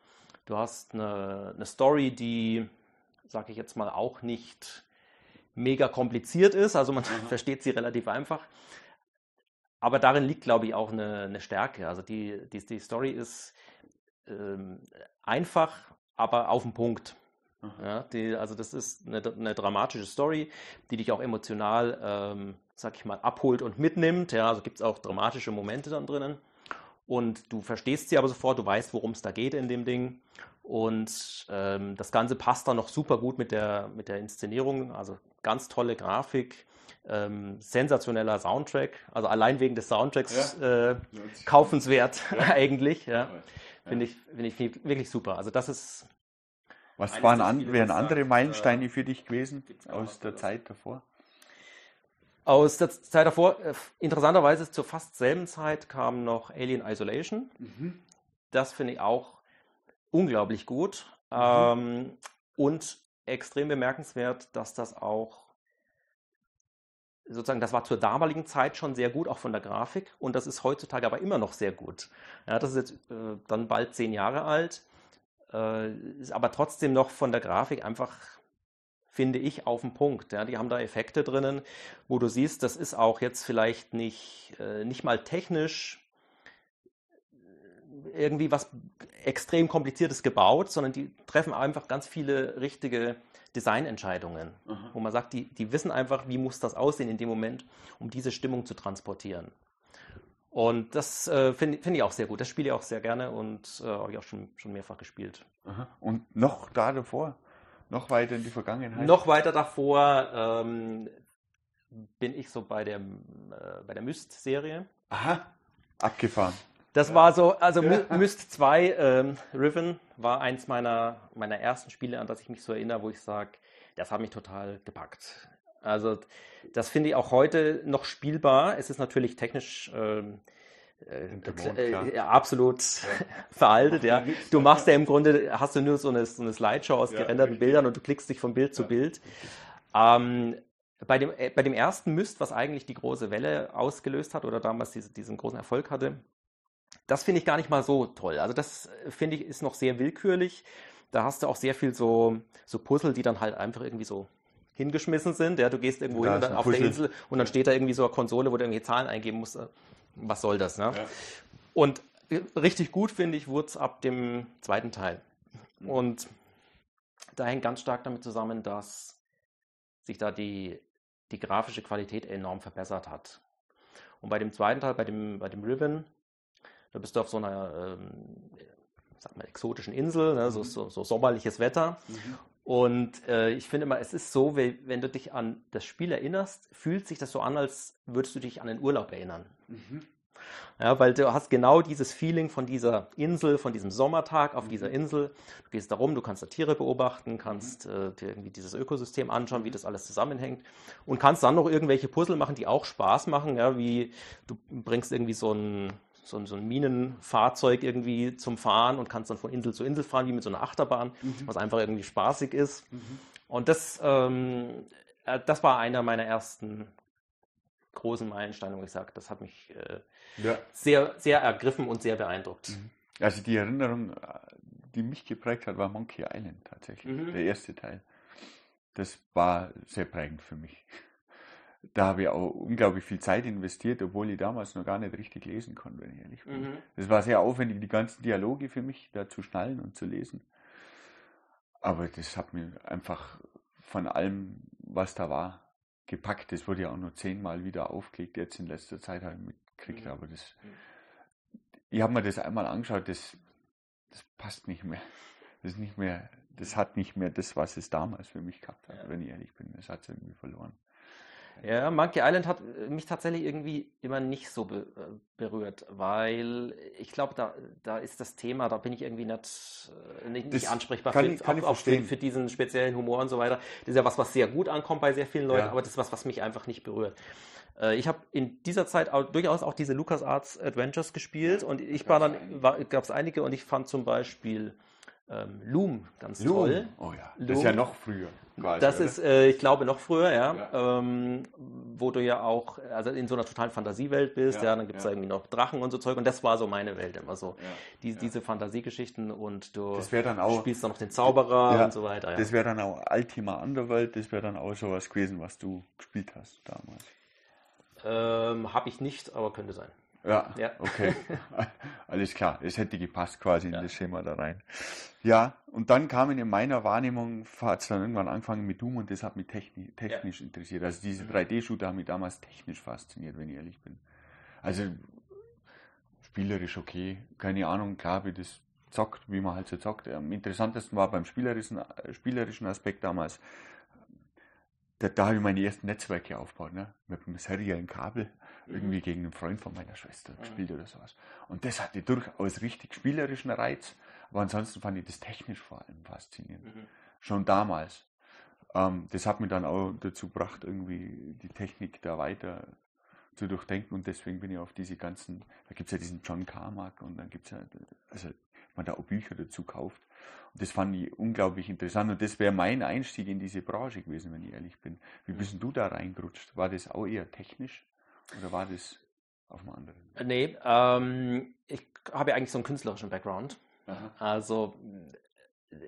S1: Du hast eine, eine Story, die sage ich jetzt mal, auch nicht mega kompliziert ist. Also man mhm. versteht sie relativ einfach. Aber darin liegt, glaube ich, auch eine, eine Stärke. Also die, die, die Story ist ähm, einfach, aber auf den Punkt. Ja, die, also das ist eine, eine, dramatische Story, die dich auch emotional, ähm, sag ich mal, abholt und mitnimmt. Ja, also gibt es auch dramatische Momente dann drinnen. Und du verstehst sie aber sofort, du weißt, worum es da geht in dem Ding. Und ähm, das Ganze passt dann noch super gut mit der, mit der Inszenierung. Also ganz tolle Grafik, ähm, sensationeller Soundtrack. Also allein wegen des Soundtracks ja. äh, kaufenswert ja. eigentlich. Ja. Finde ich, find ich wirklich super. Also das ist.
S2: Was waren an, wären andere Meilensteine äh, für dich gewesen aus der Zeit davor?
S1: Aus der Zeit davor, äh, interessanterweise zur fast selben Zeit kam noch Alien Isolation. Mhm. Das finde ich auch unglaublich gut. Mhm. Ähm, und extrem bemerkenswert, dass das auch sozusagen, das war zur damaligen Zeit schon sehr gut, auch von der Grafik. Und das ist heutzutage aber immer noch sehr gut. Ja, das ist jetzt äh, dann bald zehn Jahre alt, äh, ist aber trotzdem noch von der Grafik einfach, finde ich, auf den Punkt. Ja, die haben da Effekte drinnen, wo du siehst, das ist auch jetzt vielleicht nicht, äh, nicht mal technisch irgendwie was extrem Kompliziertes gebaut, sondern die treffen einfach ganz viele richtige Designentscheidungen, mhm. wo man sagt, die, die wissen einfach, wie muss das aussehen in dem Moment, um diese Stimmung zu transportieren. Und das äh, finde find ich auch sehr gut. Das spiele ich auch sehr gerne und äh, habe ich auch schon, schon mehrfach gespielt.
S2: Aha. Und noch da davor? Noch weiter in die Vergangenheit?
S1: Noch weiter davor ähm, bin ich so bei der, äh, bei der Myst-Serie.
S2: Aha, abgefahren.
S1: Das war so, also Myst 2, ähm, Riven war eins meiner, meiner ersten Spiele, an das ich mich so erinnere, wo ich sage, das hat mich total gepackt. Also das finde ich auch heute noch spielbar. Es ist natürlich technisch ähm, äh, äh, absolut ja. veraltet, ja. Du machst ja im Grunde, hast du nur so eine, so eine Slideshow aus ja, gerenderten richtig. Bildern und du klickst dich von Bild zu Bild. Ähm, bei, dem, äh, bei dem ersten Myst, was eigentlich die große Welle ausgelöst hat oder damals diese, diesen großen Erfolg hatte, das finde ich gar nicht mal so toll. Also das äh, finde ich ist noch sehr willkürlich. Da hast du auch sehr viel so, so Puzzle, die dann halt einfach irgendwie so hingeschmissen sind. Ja, du gehst irgendwo hin auf Puzzle. der Insel und dann steht da irgendwie so eine Konsole, wo du irgendwie Zahlen eingeben musst. Was soll das? Ne? Ja. Und äh, richtig gut, finde ich, wurde es ab dem zweiten Teil. Und da hängt ganz stark damit zusammen, dass sich da die, die grafische Qualität enorm verbessert hat. Und bei dem zweiten Teil, bei dem, bei dem Ribbon, da bist du auf so einer ähm, sag mal, exotischen Insel, ne, so, mhm. so, so, sommerliches Wetter. Mhm. Und äh, ich finde immer, es ist so, wenn du dich an das Spiel erinnerst, fühlt sich das so an, als würdest du dich an den Urlaub erinnern. Mhm. Ja, weil du hast genau dieses Feeling von dieser Insel, von diesem Sommertag auf mhm. dieser Insel. Du gehst da rum, du kannst da Tiere beobachten, kannst mhm. äh, dir irgendwie dieses Ökosystem anschauen, wie das alles zusammenhängt und kannst dann noch irgendwelche Puzzle machen, die auch Spaß machen, ja, wie du bringst irgendwie so ein so ein, so ein Minenfahrzeug irgendwie zum Fahren und kannst dann von Insel zu Insel fahren, wie mit so einer Achterbahn, mhm. was einfach irgendwie spaßig ist. Mhm. Und das, ähm, äh, das war einer meiner ersten großen Meilensteine, wo ich sage, das hat mich äh, ja. sehr, sehr ergriffen und sehr beeindruckt.
S2: Mhm. Also die Erinnerung, die mich geprägt hat, war Monkey Island tatsächlich, mhm. der erste Teil. Das war sehr prägend für mich. Da habe ich auch unglaublich viel Zeit investiert, obwohl ich damals noch gar nicht richtig lesen konnte, wenn ich ehrlich bin. Mhm. Das war sehr aufwendig, die ganzen Dialoge für mich da zu schnallen und zu lesen. Aber das hat mir einfach von allem, was da war, gepackt. Das wurde ja auch nur zehnmal wieder aufgelegt, jetzt in letzter Zeit habe ich mitgekriegt. Mhm. Aber das, ich habe mir das einmal angeschaut, das, das passt nicht mehr. Das ist nicht mehr, das hat nicht mehr das, was es damals für mich gehabt hat, ja. wenn ich ehrlich bin. Das hat es irgendwie verloren.
S1: Ja, Monkey Island hat mich tatsächlich irgendwie immer nicht so be äh, berührt, weil ich glaube, da, da ist das Thema, da bin ich irgendwie nicht, äh, nicht, nicht ansprechbar
S2: kann, für, kann auch, auch für,
S1: für, diesen speziellen Humor und so weiter. Das ist ja was, was sehr gut ankommt bei sehr vielen Leuten, ja. aber das ist was, was mich einfach nicht berührt. Äh, ich habe in dieser Zeit auch, durchaus auch diese LucasArts Adventures gespielt und ich war dann, gab es einige und ich fand zum Beispiel ähm, Loom ganz Loom. toll.
S2: Oh ja, Loom. das ist ja noch früher.
S1: Quasi, das oder? ist, äh, ich glaube, noch früher, ja. ja. Ähm, wo du ja auch also in so einer totalen Fantasiewelt bist, ja, ja dann gibt es ja. irgendwie noch Drachen und so Zeug und das war so meine Welt immer so. Die, diese Fantasiegeschichten und du
S2: dann auch,
S1: spielst dann noch den Zauberer und so weiter.
S2: Das wäre dann auch Ultima Underworld, das wäre dann auch sowas gewesen, was du gespielt hast damals.
S1: Ähm, Habe ich nicht, aber könnte sein.
S2: Ja, ja. okay. Alles klar. Es hätte gepasst quasi in ja. das Schema da rein. Ja, und dann kamen in meiner Wahrnehmung, hat es dann irgendwann angefangen mit Doom und das hat mich technisch, technisch ja. interessiert. Also diese 3D-Shooter haben mich damals technisch fasziniert, wenn ich ehrlich bin. Also spielerisch okay, keine Ahnung, klar, wie das zockt, wie man halt so zockt. Am interessantesten war beim spielerischen, spielerischen Aspekt damals, da, da habe ich meine ersten Netzwerke aufgebaut, ne? mit einem seriellen Kabel irgendwie gegen einen Freund von meiner Schwester gespielt oder sowas. Und das hatte durchaus richtig spielerischen Reiz, aber ansonsten fand ich das technisch vor allem faszinierend. Mhm. Schon damals. Ähm, das hat mich dann auch dazu gebracht, irgendwie die Technik da weiter zu durchdenken und deswegen bin ich auf diese ganzen, da gibt es ja diesen John Carmack und dann gibt es ja, also man da auch Bücher dazu kauft. Und das fand ich unglaublich interessant und das wäre mein Einstieg in diese Branche gewesen, wenn ich ehrlich bin. Wie bist denn du da reingerutscht? War das auch eher technisch? Oder war das auf einem anderen?
S1: Nee, ähm, ich habe ja eigentlich so einen künstlerischen Background. Aha. Also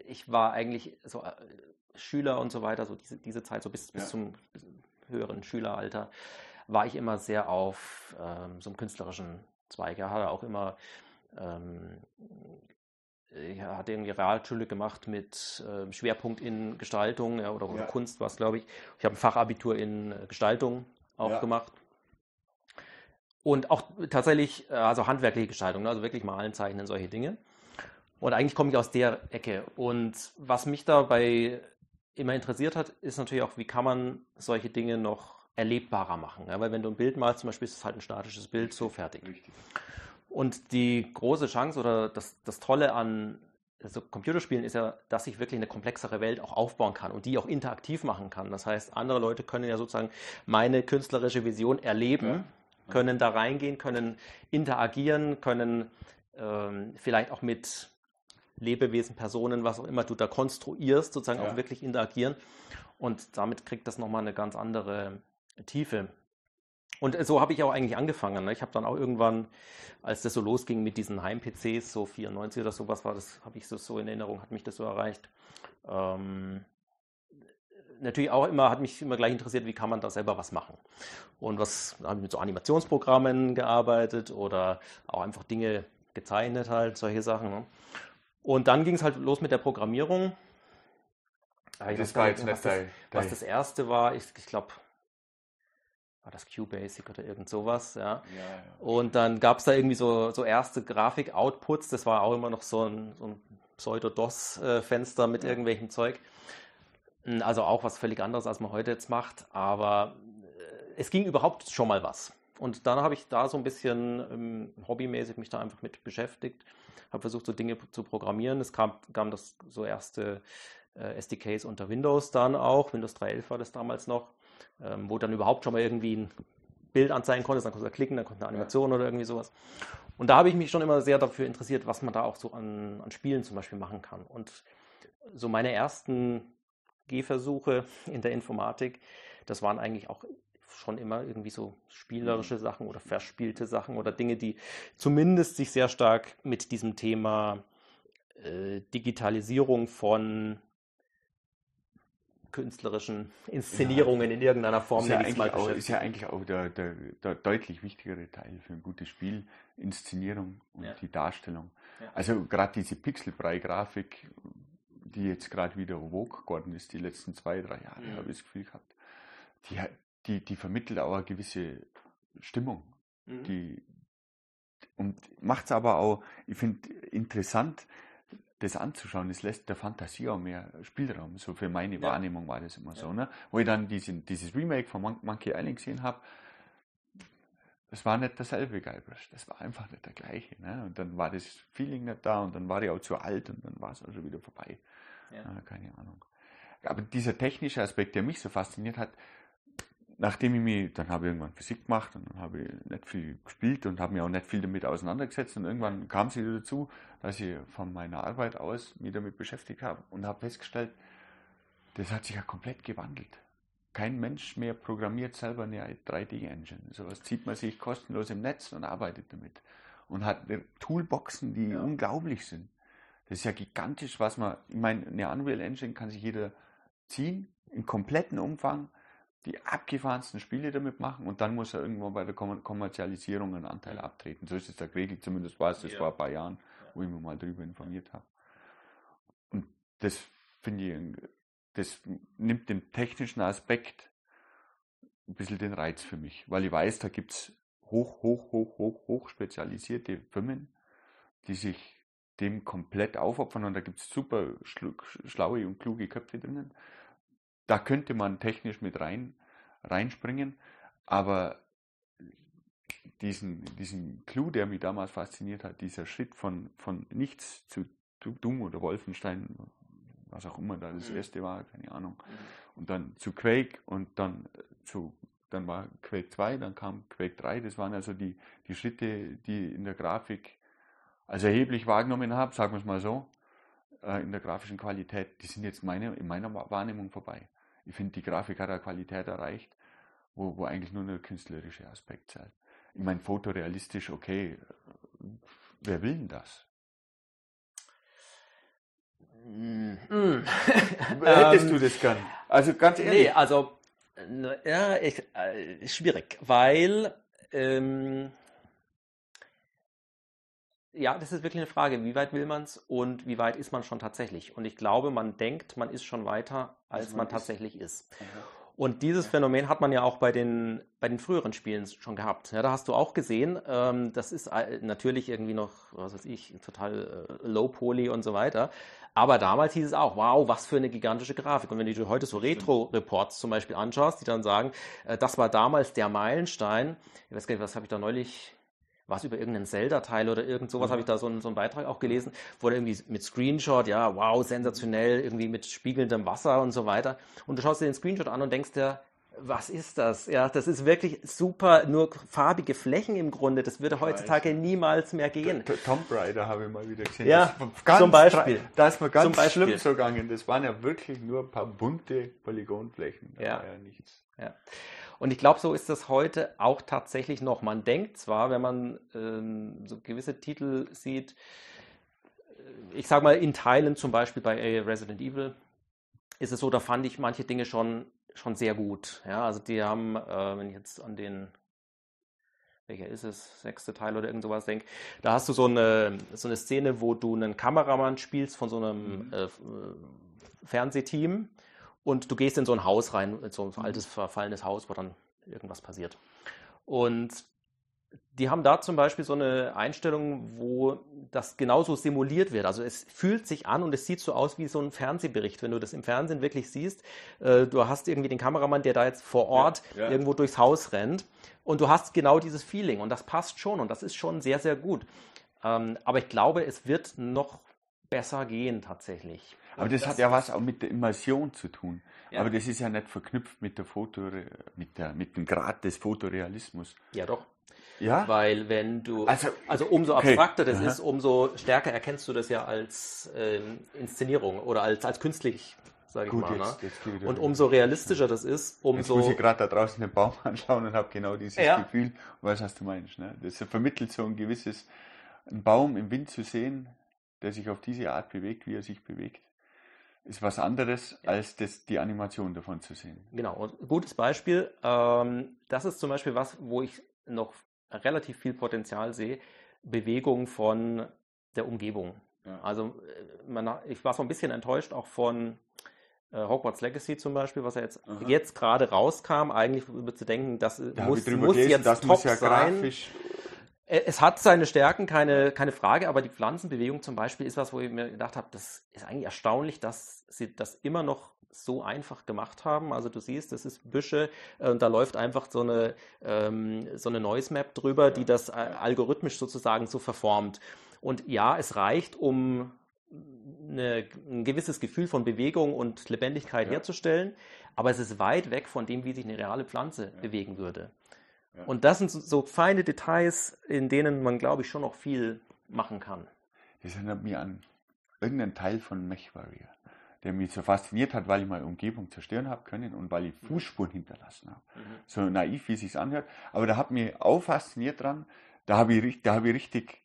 S1: ich war eigentlich so äh, Schüler und so weiter, so diese, diese Zeit, so bis, bis zum höheren Schüleralter, war ich immer sehr auf ähm, so einem künstlerischen Zweig. Er hatte auch immer, ähm, ich hatte irgendwie Realschule gemacht mit äh, Schwerpunkt in Gestaltung ja, oder, ja. Kunst war es, glaube ich. Ich habe ein Fachabitur in äh, Gestaltung auch gemacht. Und auch tatsächlich, äh, also handwerkliche Gestaltung, ne? also wirklich malen, zeichnen, solche Dinge. Und eigentlich komme ich aus der Ecke. Und was mich dabei immer interessiert hat, ist natürlich auch, wie kann man solche Dinge noch erlebbarer machen. Ja? Weil wenn du ein Bild malst, zum Beispiel ist es halt ein statisches Bild, so fertig. Richtig. Und die große Chance oder das, das Tolle an also Computerspielen ist ja, dass ich wirklich eine komplexere Welt auch aufbauen kann und die auch interaktiv machen kann. Das heißt, andere Leute können ja sozusagen meine künstlerische Vision erleben. Ja können da reingehen, können interagieren, können ähm, vielleicht auch mit Lebewesen, Personen, was auch immer du da konstruierst, sozusagen ja. auch wirklich interagieren. Und damit kriegt das nochmal eine ganz andere Tiefe. Und so habe ich auch eigentlich angefangen. Ne? Ich habe dann auch irgendwann, als das so losging mit diesen Heim-PCs, so 94 oder sowas war das, habe ich so, so in Erinnerung, hat mich das so erreicht. Ähm, natürlich auch immer, hat mich immer gleich interessiert, wie kann man da selber was machen. Und was habe ich mit so Animationsprogrammen gearbeitet oder auch einfach Dinge gezeichnet halt, solche Sachen. Ne? Und dann ging es halt los mit der Programmierung.
S2: Das war jetzt
S1: was, das, was das erste war, ich, ich glaube, war das QBasic oder irgend sowas, ja. ja, ja. Und dann gab es da irgendwie so, so erste Grafik-Outputs, das war auch immer noch so ein, so ein Pseudo-DOS-Fenster mit ja. irgendwelchem Zeug. Hm, also auch was völlig anderes, als man heute jetzt macht. Aber äh, es ging überhaupt schon mal was. Und dann habe ich da so ein bisschen ähm, hobbymäßig mich da einfach mit beschäftigt, habe versucht, so Dinge zu programmieren. Es kam, kam das so erste äh, SDKs unter Windows dann auch. Windows 3.11 war das damals noch, ähm, wo dann überhaupt schon mal irgendwie ein Bild anzeigen konnte. Dann konnte man klicken, dann konnte eine Animation oder irgendwie sowas. Und da habe ich mich schon immer sehr dafür interessiert, was man da auch so an, an Spielen zum Beispiel machen kann. Und so meine ersten Gehversuche in der Informatik, das waren eigentlich auch schon immer irgendwie so spielerische Sachen oder verspielte Sachen oder Dinge, die zumindest sich sehr stark mit diesem Thema äh, Digitalisierung von künstlerischen Inszenierungen ja, in irgendeiner Form.
S2: Ist ja, eigentlich auch, ist ja eigentlich auch der, der, der, deutlich wichtigere Teil für ein gutes Spiel, Inszenierung und ja. die Darstellung. Ja. Also gerade diese Pixelbrei-Grafik, die jetzt gerade wieder vogue geworden ist, die letzten zwei, drei Jahre, mhm. habe ich das Gefühl gehabt, die, die, die vermittelt auch eine gewisse Stimmung. Mhm. Die, und macht es aber auch, ich finde, interessant, das anzuschauen. Es lässt der Fantasie auch mehr Spielraum. So für meine ja. Wahrnehmung war das immer ja. so. Ne? Wo ich dann diesen, dieses Remake von Mon Monkey Island gesehen habe, das war nicht derselbe Guybrush, das war einfach nicht der gleiche. Ne? Und dann war das Feeling nicht da und dann war ich auch zu alt und dann war es auch schon wieder vorbei. Ja. Äh, keine Ahnung. Aber dieser technische Aspekt, der mich so fasziniert hat, nachdem ich mich, dann habe ich irgendwann Physik gemacht und dann habe ich nicht viel gespielt und habe mich auch nicht viel damit auseinandergesetzt und irgendwann kam es wieder dazu, dass ich von meiner Arbeit aus mich damit beschäftigt habe und habe festgestellt, das hat sich ja komplett gewandelt. Kein Mensch mehr programmiert selber eine 3D-Engine. Sowas zieht man sich kostenlos im Netz und arbeitet damit. Und hat Toolboxen, die ja. unglaublich sind. Das ist ja gigantisch, was man, ich meine, eine Unreal Engine kann sich jeder ziehen, im kompletten Umfang die abgefahrensten Spiele damit machen und dann muss er irgendwann bei der Kommerzialisierung einen Anteil abtreten. So ist es ja geregelt, zumindest war es das ja. vor ein paar Jahren, wo ich mich mal darüber informiert habe. Und das finde ich, das nimmt den technischen Aspekt ein bisschen den Reiz für mich, weil ich weiß, da gibt es hoch, hoch, hoch, hoch, hoch spezialisierte Firmen, die sich dem komplett aufopfern und da gibt es super schlaue und kluge Köpfe drinnen. Da könnte man technisch mit rein, reinspringen, aber diesen, diesen Clou, der mich damals fasziniert hat, dieser Schritt von, von nichts zu Doom oder Wolfenstein, was auch immer da das mhm. erste war, keine Ahnung, und dann zu Quake und dann zu, dann war Quake 2, dann kam Quake 3, das waren also die, die Schritte, die in der Grafik als erheblich wahrgenommen habe, sagen wir es mal so, äh, in der grafischen Qualität, die sind jetzt meine, in meiner Wahrnehmung vorbei ich finde, die Grafik hat eine Qualität erreicht, wo, wo eigentlich nur der künstlerische Aspekt zählt. Ich meine, fotorealistisch, okay, wer will denn das?
S1: Mm.
S2: Hättest du das gern? Also ganz ehrlich. Nee,
S1: also ja, ich, äh, schwierig, weil ähm, ja, das ist wirklich eine Frage, wie weit will man es und wie weit ist man schon tatsächlich? Und ich glaube, man denkt, man ist schon weiter, als, man, man ist. tatsächlich ist. Ja. Und dieses. Phänomen hat man ja auch bei den, bei den früheren Spielen schon gehabt. Ja, da hast du auch gesehen, ähm, das ist natürlich irgendwie noch, was weiß ich, total äh, low poly und so weiter. Aber damals hieß es auch, wow, was für eine gigantische Grafik. Und wenn du dir heute so Retro-Reports zum Beispiel anschaust, die dann sagen, äh, das war damals der Meilenstein. Ich weiß gar nicht, was habe ich da neulich was über irgendeinen Zelda-Teil oder irgend sowas, mhm. habe ich da so einen, so einen Beitrag auch gelesen, wo irgendwie mit Screenshot, ja, wow, sensationell, irgendwie mit spiegelndem Wasser und so weiter. Und du schaust dir den Screenshot an und denkst dir, was ist das? Ja, das ist wirklich super, nur farbige Flächen im Grunde. Das würde heutzutage niemals mehr gehen.
S2: Tomb Raider habe ich mal wieder gesehen.
S1: Ja, zum Beispiel.
S2: Da ist mir ganz schlimm so gegangen. Das waren ja wirklich nur ein paar bunte Polygonflächen.
S1: Da ja. ja nichts. Ja. Und ich glaube, so ist das heute auch tatsächlich noch. Man denkt zwar, wenn man ähm, so gewisse Titel sieht, äh, ich sage mal in Teilen, zum Beispiel bei Resident Evil, ist es so, da fand ich manche Dinge schon, schon sehr gut. Ja, also die haben, äh, wenn ich jetzt an den welcher ist es, sechste Teil oder irgend sowas denke, da hast du so eine, so eine Szene, wo du einen Kameramann spielst von so einem mhm. äh, Fernsehteam und du gehst in so ein Haus rein, so ein altes, verfallenes Haus, wo dann irgendwas passiert. Und die haben da zum Beispiel so eine Einstellung, wo das genauso simuliert wird. Also es fühlt sich an und es sieht so aus wie so ein Fernsehbericht, wenn du das im Fernsehen wirklich siehst. Äh, du hast irgendwie den Kameramann, der da jetzt vor Ort ja, ja. irgendwo durchs Haus rennt und du hast genau dieses Feeling und das passt schon und das ist schon sehr, sehr gut. Ähm, aber ich glaube, es wird noch besser gehen tatsächlich.
S2: Aber das, das, hat ja was auch mit der Immersion zu tun. Ja. Aber das ist ja nicht verknüpft mit der Foto, mit, der, mit dem Grad des Fotorealismus.
S1: Ja, doch.
S2: Ja?
S1: Weil wenn du, also, also umso abstrakter okay. das Aha. ist, umso stärker erkennst du das ja als ähm, Inszenierung oder als, als künstlich sage ich Gut, mal. Jetzt, ne? jetzt und umso realistischer das ist, umso.
S2: Jetzt muss ich gerade da draußen den Baum anschauen und habe genau dieses ja. Gefühl und weiß, was du meinst. Ne? Das vermittelt so ein gewisses, einen Baum im Wind zu sehen, der sich auf diese Art bewegt, wie er sich bewegt, ist was anderes, ja. als das, die Animation davon zu sehen.
S1: Genau, und gutes Beispiel. Ähm, das ist zum Beispiel was, wo ich noch relativ viel Potenzial sehe. Bewegung von der Umgebung. Ja. Also äh, man, ich war so ein bisschen enttäuscht auch von äh, Hogwarts Legacy zum Beispiel, was ja jetzt, jetzt gerade rauskam. Eigentlich zu denken, das da muss, muss gelesen, jetzt das top muss ja sein. Grafisch es hat seine Stärken, keine, keine Frage, aber die Pflanzenbewegung zum Beispiel ist was, wo ich mir gedacht habe, das ist eigentlich erstaunlich, dass sie das immer noch so einfach gemacht haben. Also du siehst, das ist Büsche und äh, da läuft einfach so eine, ähm, so eine Noise Map drüber, die das äh, algorithmisch sozusagen so verformt. Und ja, es reicht, um eine, ein gewisses Gefühl von Bewegung und Lebendigkeit ja. herzustellen, aber es ist weit weg von dem, wie sich eine reale Pflanze ja. bewegen würde. Und das sind so feine Details, in denen man, glaube ich, schon noch viel machen kann.
S2: Das erinnert mich an irgendeinen Teil von MechWarrior, der mich so fasziniert hat, weil ich meine Umgebung zerstören habe können und weil ich mhm. Fußspuren hinterlassen habe. Mhm. So naiv, wie es sich anhört. Aber da hat mich auch fasziniert dran, da habe ich, da habe ich richtig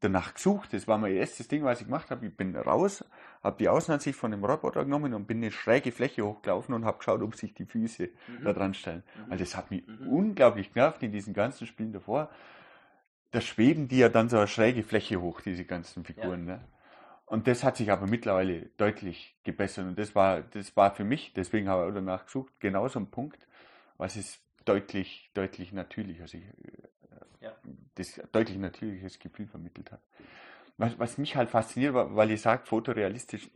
S2: danach gesucht. Das war mein erstes Ding, was ich gemacht habe. Ich bin raus, habe die Außenansicht von dem Roboter genommen und bin eine schräge Fläche hochgelaufen und habe geschaut, ob sich die Füße mhm. da dran stellen. Mhm. Weil das hat mich mhm. unglaublich genervt in diesen ganzen Spielen davor. Da schweben die ja dann so eine schräge Fläche hoch, diese ganzen Figuren. Ja. Ne? Und das hat sich aber mittlerweile deutlich gebessert. Und das war, das war für mich, deswegen habe ich auch danach gesucht, genau so ein Punkt, was es deutlich, deutlich natürlicher sich ja. das deutlich natürliches Gefühl vermittelt hat. Was, was mich halt fasziniert, weil ihr sagt, fotorealistisch,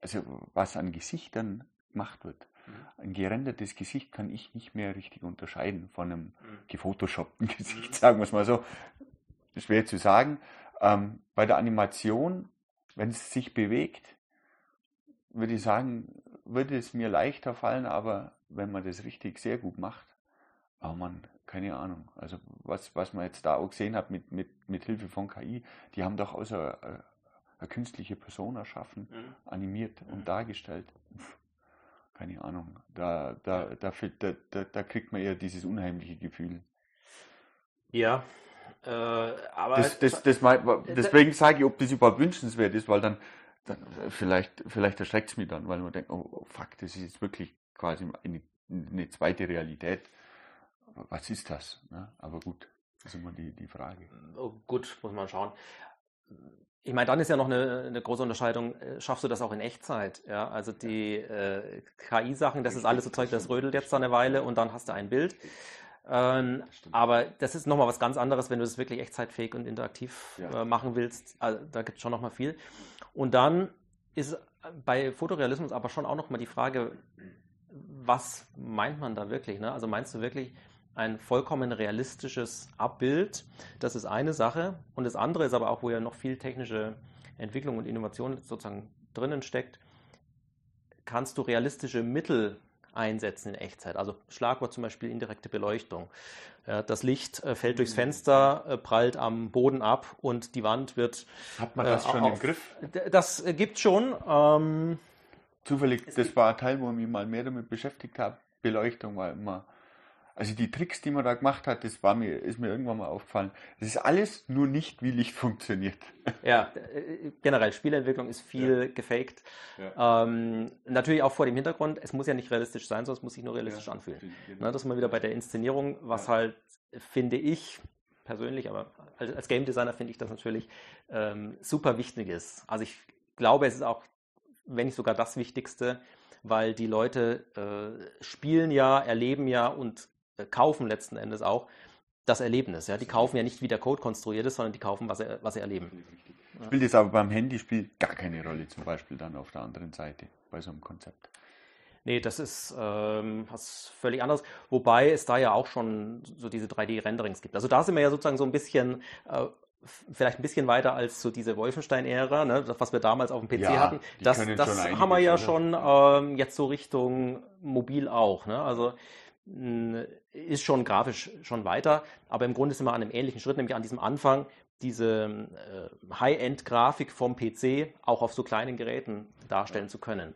S2: also was an Gesichtern gemacht wird. Mhm. Ein gerendertes Gesicht kann ich nicht mehr richtig unterscheiden von einem mhm. gefotoshoppten Gesicht, mhm. sagen wir es mal so. Schwer zu sagen. Ähm, bei der Animation, wenn es sich bewegt, würde ich sagen, würde es mir leichter fallen, aber wenn man das richtig sehr gut macht, oh man, keine Ahnung. Also was, was man jetzt da auch gesehen hat mit, mit, mit Hilfe von KI, die haben doch außer eine, eine künstliche Person erschaffen, mhm. animiert mhm. und dargestellt. Uff, keine Ahnung. Da, da, da, da, da, kriegt man eher dieses unheimliche Gefühl.
S1: Ja, äh, aber.
S2: Das, das, das, deswegen sage ich, ob das überhaupt wünschenswert ist, weil dann, dann vielleicht, vielleicht erschreckt es mich dann, weil man denkt, oh, oh fuck, das ist jetzt wirklich quasi eine, eine zweite Realität was ist das? Ne? Aber gut, das ist immer die, die Frage.
S1: Oh, gut, muss man schauen. Ich meine, dann ist ja noch eine, eine, große Unterscheidung, äh, schaffst du das auch in Echtzeit? Ja, also die äh, KI-Sachen, das ist alles so Zeug, das rödelt jetzt da eine Weile und dann hast du ein Bild. Ähm, aber das ist nochmal was ganz anderes, wenn du das wirklich echtzeitfähig und interaktiv ja. äh, machen willst. Also, da gibt es schon nochmal viel. Und dann ist bei Fotorealismus aber schon auch nochmal die Frage, was meint man da wirklich? Ne? Also meinst du wirklich, ein vollkommen realistisches Abbild. Das ist eine Sache. Und das andere ist aber auch, wo ja noch viel technische Entwicklung und Innovation sozusagen drinnen steckt, kannst du realistische Mittel einsetzen in Echtzeit. Also Schlagwort zum Beispiel indirekte Beleuchtung. Das Licht äh, fällt durchs Fenster, äh, prallt am Boden ab und die Wand wird.
S2: Hat man das äh, schon auf, im Griff?
S1: Das gibt schon. Ähm,
S2: Zufällig, das war ein Teil, wo ich mich mal mehr damit beschäftigt habe. Beleuchtung war immer also die Tricks, die man da gemacht hat, das war mir, ist mir irgendwann mal aufgefallen. Das ist alles nur nicht, wie Licht funktioniert.
S1: Ja, äh, generell Spielentwicklung ist viel ja. gefaked. Ja. Ähm, natürlich auch vor dem Hintergrund, es muss ja nicht realistisch sein, sonst muss sich nur realistisch ja, anfühlen. Genau. Das ist mal wieder bei der Inszenierung, was halt, finde ich, persönlich, aber als, Game Designer finde ich das natürlich ähm, super wichtig ist. Also ich glaube, es ist auch, wenn nicht sogar das Wichtigste, weil die Leute äh, spielen ja, erleben ja und kaufen letzten Endes auch das Erlebnis. Ja? Die kaufen ja nicht, wie der Code konstruiert ist, sondern die kaufen, was sie, was sie erleben.
S2: Spielt es aber beim Handy spielt gar keine Rolle, zum Beispiel dann auf der anderen Seite bei so einem Konzept.
S1: Nee, das ist ähm, was völlig anderes. Wobei es da ja auch schon so diese 3D-Renderings gibt. Also da sind wir ja sozusagen so ein bisschen, äh, vielleicht ein bisschen weiter als so diese Wolfenstein-Ära, ne, was wir damals auf dem PC ja, hatten. Das, das haben wir ja schon ähm, jetzt so Richtung mobil auch. Ne? Also ist schon grafisch schon weiter, aber im Grunde sind wir an einem ähnlichen Schritt, nämlich an diesem Anfang, diese äh, High-End-Grafik vom PC auch auf so kleinen Geräten darstellen ja. zu können.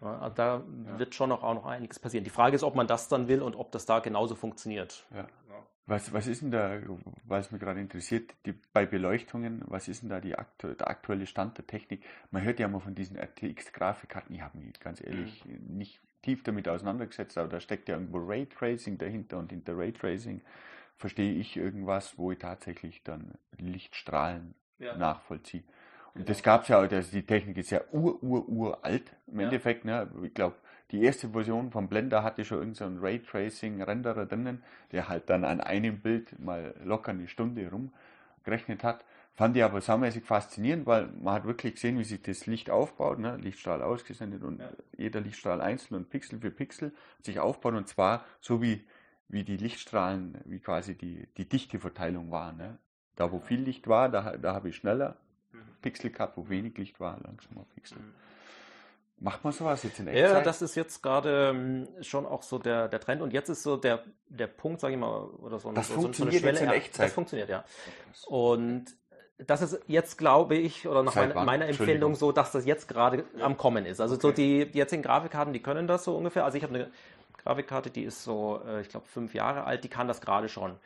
S1: Ja, also da ja. wird schon noch, auch noch einiges passieren. Die Frage ist, ob man das dann will und ob das da genauso funktioniert.
S2: Ja. Was, was ist denn da, weil es mich gerade interessiert, die, bei Beleuchtungen, was ist denn da die aktu der aktuelle Stand der Technik? Man hört ja immer von diesen RTX-Grafikkarten, ich habe mich ganz ehrlich mhm. nicht tief damit auseinandergesetzt, aber da steckt ja irgendwo Raytracing dahinter und hinter Raytracing verstehe ich irgendwas, wo ich tatsächlich dann Lichtstrahlen ja. nachvollziehe. Und genau. das gab es ja, also die Technik ist ja ur, ur, uralt im ja. Endeffekt. Ne? Ich glaube, die erste Version von Blender hatte schon irgendeinen so Raytracing-Renderer drinnen, der halt dann an einem Bild mal locker eine Stunde rumgerechnet hat. Fand ich aber saumäßig faszinierend, weil man hat wirklich gesehen, wie sich das Licht aufbaut, ne? Lichtstrahl ausgesendet und ja. jeder Lichtstrahl einzeln und Pixel für Pixel sich aufbaut und zwar so wie, wie die Lichtstrahlen, wie quasi die, die Dichteverteilung war. Ne? Da wo viel Licht war, da, da habe ich schneller mhm. Pixel gehabt, wo wenig Licht war, langsamer Pixel. Mhm. Macht man sowas jetzt in
S1: Echtzeit? Ja, das ist jetzt gerade ähm, schon auch so der, der Trend. Und jetzt ist so der, der Punkt, sage ich mal, oder so,
S2: das
S1: so,
S2: funktioniert so eine Schwelle. Jetzt in Echtzeit.
S1: das funktioniert, ja. Und das ist jetzt, glaube ich, oder nach meiner, meiner Empfindung so, dass das jetzt gerade ja. am Kommen ist. Also okay. so die, die jetzigen Grafikkarten, die können das so ungefähr. Also ich habe eine Grafikkarte, die ist so, äh, ich glaube, fünf Jahre alt, die kann das gerade schon.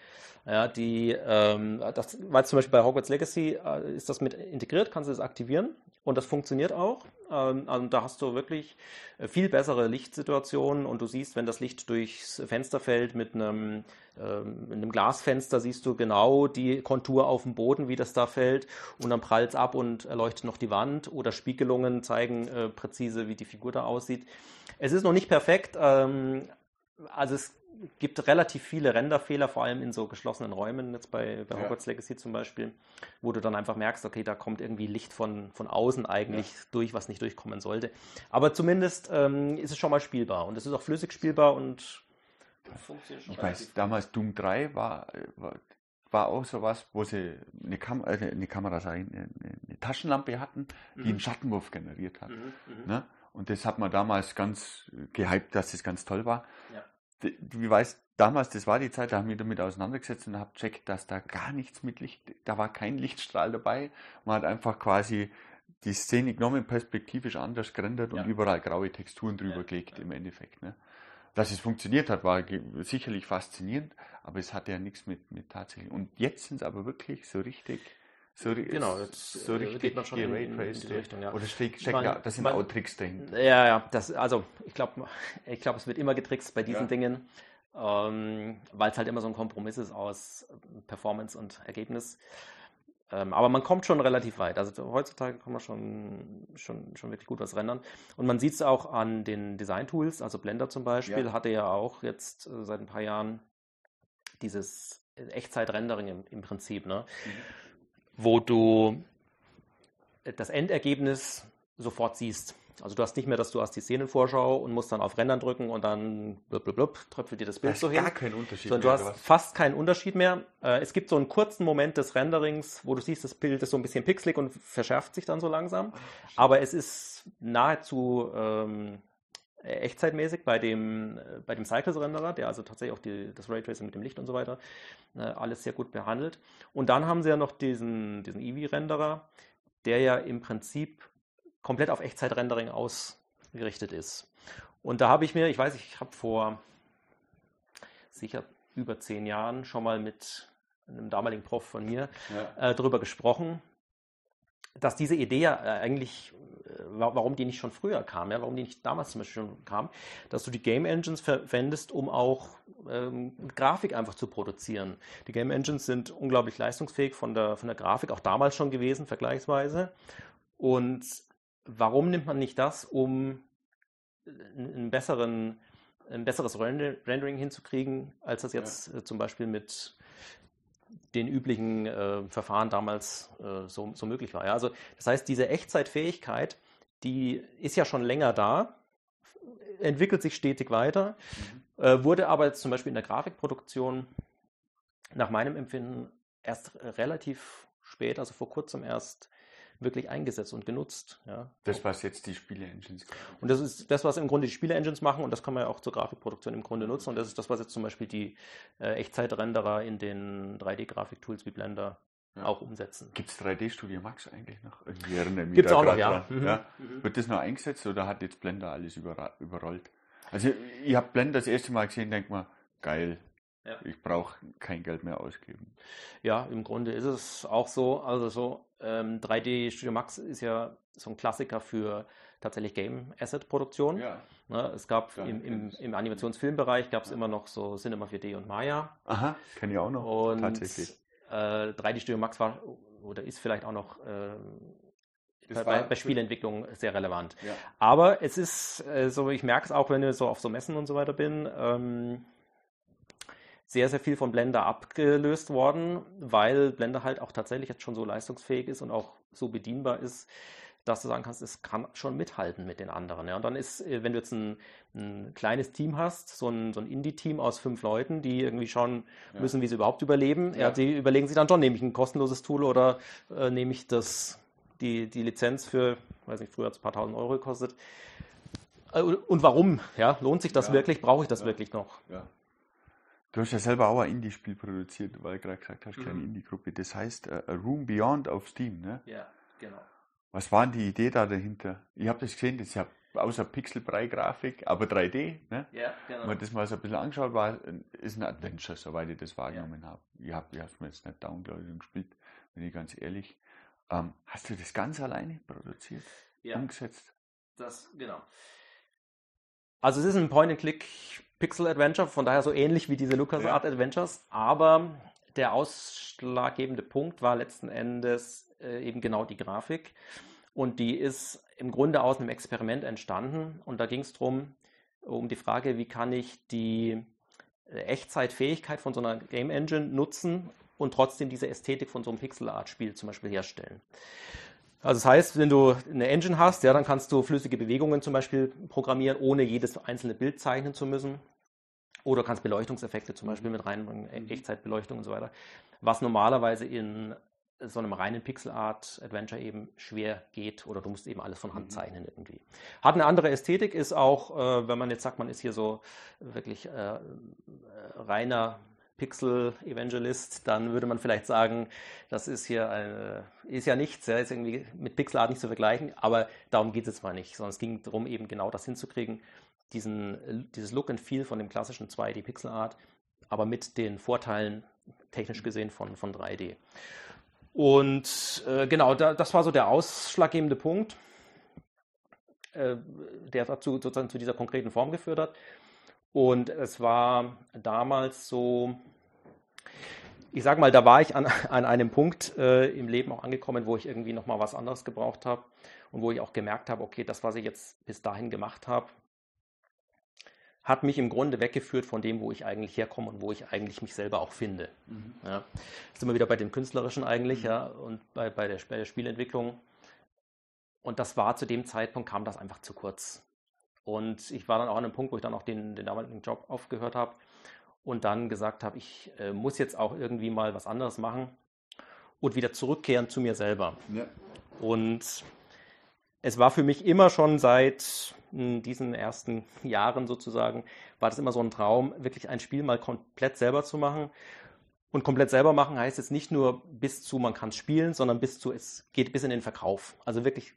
S1: Ja, die, ähm, das, weil zum Beispiel bei Hogwarts Legacy äh, ist das mit integriert, kannst du das aktivieren und das funktioniert auch. Ähm, also da hast du wirklich äh, viel bessere Lichtsituationen und du siehst, wenn das Licht durchs Fenster fällt mit einem, ähm, mit einem Glasfenster, siehst du genau die Kontur auf dem Boden, wie das da fällt und dann prallt es ab und erleuchtet noch die Wand oder Spiegelungen zeigen äh, präzise, wie die Figur da aussieht. Es ist noch nicht perfekt, ähm, also es gibt relativ viele Renderfehler, vor allem in so geschlossenen Räumen, jetzt bei, bei ja. Hogwarts Legacy zum Beispiel, wo du dann einfach merkst, okay, da kommt irgendwie Licht von, von außen eigentlich ja. durch, was nicht durchkommen sollte. Aber zumindest ähm, ist es schon mal spielbar und es ist auch flüssig spielbar und
S2: funktioniert schon. Ich weiß, damals Doom 3 war, war, war auch sowas, wo sie eine, Kam äh, eine Kamera, eine, eine, Taschenlampe hatten, die mhm. einen Schattenwurf generiert hat. Mhm, mhm. ne? Und das hat man damals ganz gehypt, dass das ganz toll war. Ja wie weiß, damals, das war die Zeit, da haben wir damit auseinandergesetzt und habe checkt, dass da gar nichts mit Licht, da war kein Lichtstrahl dabei. Man hat einfach quasi die Szene genommen, perspektivisch anders gerendert ja. und überall graue Texturen drüber ja. gelegt im Endeffekt. Ne? Dass es funktioniert hat, war sicherlich faszinierend, aber es hatte ja nichts mit, mit tatsächlich. Und jetzt sind es aber wirklich so richtig so,
S1: genau, jetzt so äh, richtig geht man schon in, in, in
S2: die Richtung. Ja. Oder steckt, steckt da, das sind man, auch Tricks dahinter.
S1: Ja, ja, das, also ich glaube, ich glaub, es wird immer getrickst bei diesen ja. Dingen, ähm, weil es halt immer so ein Kompromiss ist aus Performance und Ergebnis. Ähm, aber man kommt schon relativ weit. Also heutzutage kann man schon, schon, schon wirklich gut was rendern. Und man sieht es auch an den Design-Tools, also Blender zum Beispiel, ja. hatte ja auch jetzt äh, seit ein paar Jahren dieses Echtzeit-Rendering im, im Prinzip. Ne? Mhm wo du das Endergebnis sofort siehst. Also du hast nicht mehr, dass du hast die Szenenvorschau und musst dann auf Rendern drücken und dann blub, blub, blub, tröpfelt dir das Bild
S2: das
S1: so
S2: hin. gar keinen Unterschied
S1: Sondern mehr. Du hast fast keinen Unterschied mehr. Äh, es gibt so einen kurzen Moment des Renderings, wo du siehst, das Bild ist so ein bisschen pixelig und verschärft sich dann so langsam. Aber es ist nahezu ähm, echtzeitmäßig bei dem, äh, bei dem Cycles-Renderer, der also tatsächlich auch die, das Raytracing mit dem Licht und so weiter äh, alles sehr gut behandelt. Und dann haben sie ja noch diesen, diesen Eevee-Renderer, der ja im Prinzip komplett auf Echtzeit-Rendering ausgerichtet ist. Und da habe ich mir, ich weiß, ich habe vor sicher über zehn Jahren schon mal mit einem damaligen Prof von mir ja. äh, darüber gesprochen, dass diese Idee ja äh, eigentlich, äh, warum die nicht schon früher kam, ja, warum die nicht damals zum Beispiel schon kam, dass du die Game Engines verwendest, um auch ähm, Grafik einfach zu produzieren. Die Game Engines sind unglaublich leistungsfähig von der, von der Grafik, auch damals schon gewesen, vergleichsweise. Und warum nimmt man nicht das, um einen besseren, ein besseres Rendering hinzukriegen, als das jetzt ja. Äh, zum Beispiel mit den üblichen äh, Verfahren damals äh, so, so, möglich war. Ja? Also das heißt, diese Echtzeitfähigkeit, die ist ja schon länger da, entwickelt sich stetig weiter, mhm. äh, wurde aber jetzt zum Beispiel in der Grafikproduktion nach meinem Empfinden erst relativ spät, also vor kurzem erst wirklich eingesetzt und genutzt. Ja.
S2: Das, was jetzt die Spiele-Engines
S1: Und das ist das, was im Grunde die Spiele-Engines machen und das kann man ja auch zur Grafikproduktion im Grunde nutzen und das ist das, was jetzt zum Beispiel die äh, Echtzeitrenderer in den 3D-Grafiktools wie Blender ja. auch umsetzen.
S2: Gibt es 3D Studio Max eigentlich noch? Irgendwie
S1: Gibt es auch noch, ja.
S2: Mhm. ja. Mhm. Wird das noch eingesetzt oder hat jetzt Blender alles überrollt? Also ich habe Blender das erste Mal gesehen, denke mal, geil. Ja. Ich brauche kein Geld mehr ausgeben.
S1: Ja, im Grunde ist es auch so. Also so ähm, 3D Studio Max ist ja so ein Klassiker für tatsächlich Game Asset Produktion. Ja. Ne, es gab im, im, im Animationsfilmbereich gab es immer noch so Cinema 4D und Maya.
S2: Aha, kenne ich auch noch.
S1: Und tatsächlich. Äh, 3D Studio Max war oder ist vielleicht auch noch äh, bei, bei, bei, Spielentwicklung sehr relevant. Aber es ist äh, so, ich merke es auch, wenn ich so auf so Messen und so weiter bin, ähm, sehr, sehr viel von Blender abgelöst worden, weil Blender halt auch tatsächlich jetzt schon so leistungsfähig ist und auch so bedienbar ist, dass du sagen kannst, es kann schon mithalten mit den anderen. Ja. Und dann ist, äh, wenn du jetzt ein, ein kleines Team hast, so ein, so ein Indie-Team aus fünf Leuten, die irgendwie schauen ja. müssen, wie sie überhaupt überleben, ja. ja. die überlegen sich dann schon, nehme ich ein kostenloses Tool oder äh, nehme ich das, die, die Lizenz für, weiß nicht, früher hat es ein paar tausend Euro gekostet. Äh, und warum? Ja, lohnt sich das wirklich? Brauche ich das wirklich noch?
S2: Ja. Du hast ja selber auch ein Indie-Spiel produziert, weil du gerade gesagt hast, kleine mhm. Indie-Gruppe. Das heißt uh, A Room Beyond auf Steam, ne?
S1: Ja, genau.
S2: Was war denn die Idee da dahinter? Ich habe das gesehen, das ist ja außer Pixelbrei-Grafik, aber 3D. Ne?
S1: Ja, genau.
S2: Wenn man das mal so ein bisschen angeschaut war, ist ein Adventure, soweit ich das wahrgenommen ja. habe. Ich habe es mir jetzt nicht downloadet und gespielt, bin ich ganz ehrlich. Ähm, hast du das ganz alleine produziert? Ja. Umgesetzt?
S1: Das, genau. Also es ist ein Point-and-Click Pixel-Adventure, von daher so ähnlich wie diese LucasArts ja. Adventures, aber der ausschlaggebende Punkt war letzten Endes äh, eben genau die Grafik. Und die ist im Grunde aus einem Experiment entstanden. Und da ging es darum, um die Frage, wie kann ich die äh, Echtzeitfähigkeit von so einer Game Engine nutzen und trotzdem diese Ästhetik von so einem Pixel-Art-Spiel zum Beispiel herstellen. Also das heißt, wenn du eine Engine hast, ja, dann kannst du flüssige Bewegungen zum Beispiel programmieren, ohne jedes einzelne Bild zeichnen zu müssen. Oder kannst Beleuchtungseffekte zum Beispiel mit reinbringen, Echtzeitbeleuchtung und so weiter. Was normalerweise in so einem reinen Pixel Art Adventure eben schwer geht oder du musst eben alles von Hand mhm. zeichnen irgendwie. Hat eine andere Ästhetik, ist auch, äh, wenn man jetzt sagt, man ist hier so wirklich äh, äh, reiner Pixel Evangelist, dann würde man vielleicht sagen, das ist hier eine, ist ja nichts, ja, ist irgendwie mit Pixel Art nicht zu vergleichen, aber darum geht es jetzt mal nicht, sondern es ging darum, eben genau das hinzukriegen, diesen, dieses Look and Feel von dem klassischen 2D Pixel Art, aber mit den Vorteilen technisch gesehen von, von 3D. Und äh, genau, da, das war so der ausschlaggebende Punkt, äh, der dazu sozusagen zu dieser konkreten Form geführt hat. Und es war damals so, ich sage mal, da war ich an, an einem Punkt äh, im Leben auch angekommen, wo ich irgendwie nochmal was anderes gebraucht habe und wo ich auch gemerkt habe, okay, das, was ich jetzt bis dahin gemacht habe, hat mich im Grunde weggeführt von dem, wo ich eigentlich herkomme und wo ich eigentlich mich selber auch finde. Mhm. Ja. Sind wir wieder bei dem Künstlerischen eigentlich, mhm. ja, und bei, bei, der, bei der Spielentwicklung. Und das war zu dem Zeitpunkt, kam das einfach zu kurz. Und ich war dann auch an einem Punkt, wo ich dann auch den, den damaligen Job aufgehört habe und dann gesagt habe, ich äh, muss jetzt auch irgendwie mal was anderes machen und wieder zurückkehren zu mir selber. Ja. Und es war für mich immer schon seit in diesen ersten Jahren sozusagen, war das immer so ein Traum, wirklich ein Spiel mal komplett selber zu machen. Und komplett selber machen heißt jetzt nicht nur bis zu, man kann es spielen, sondern bis zu, es geht bis in den Verkauf. Also wirklich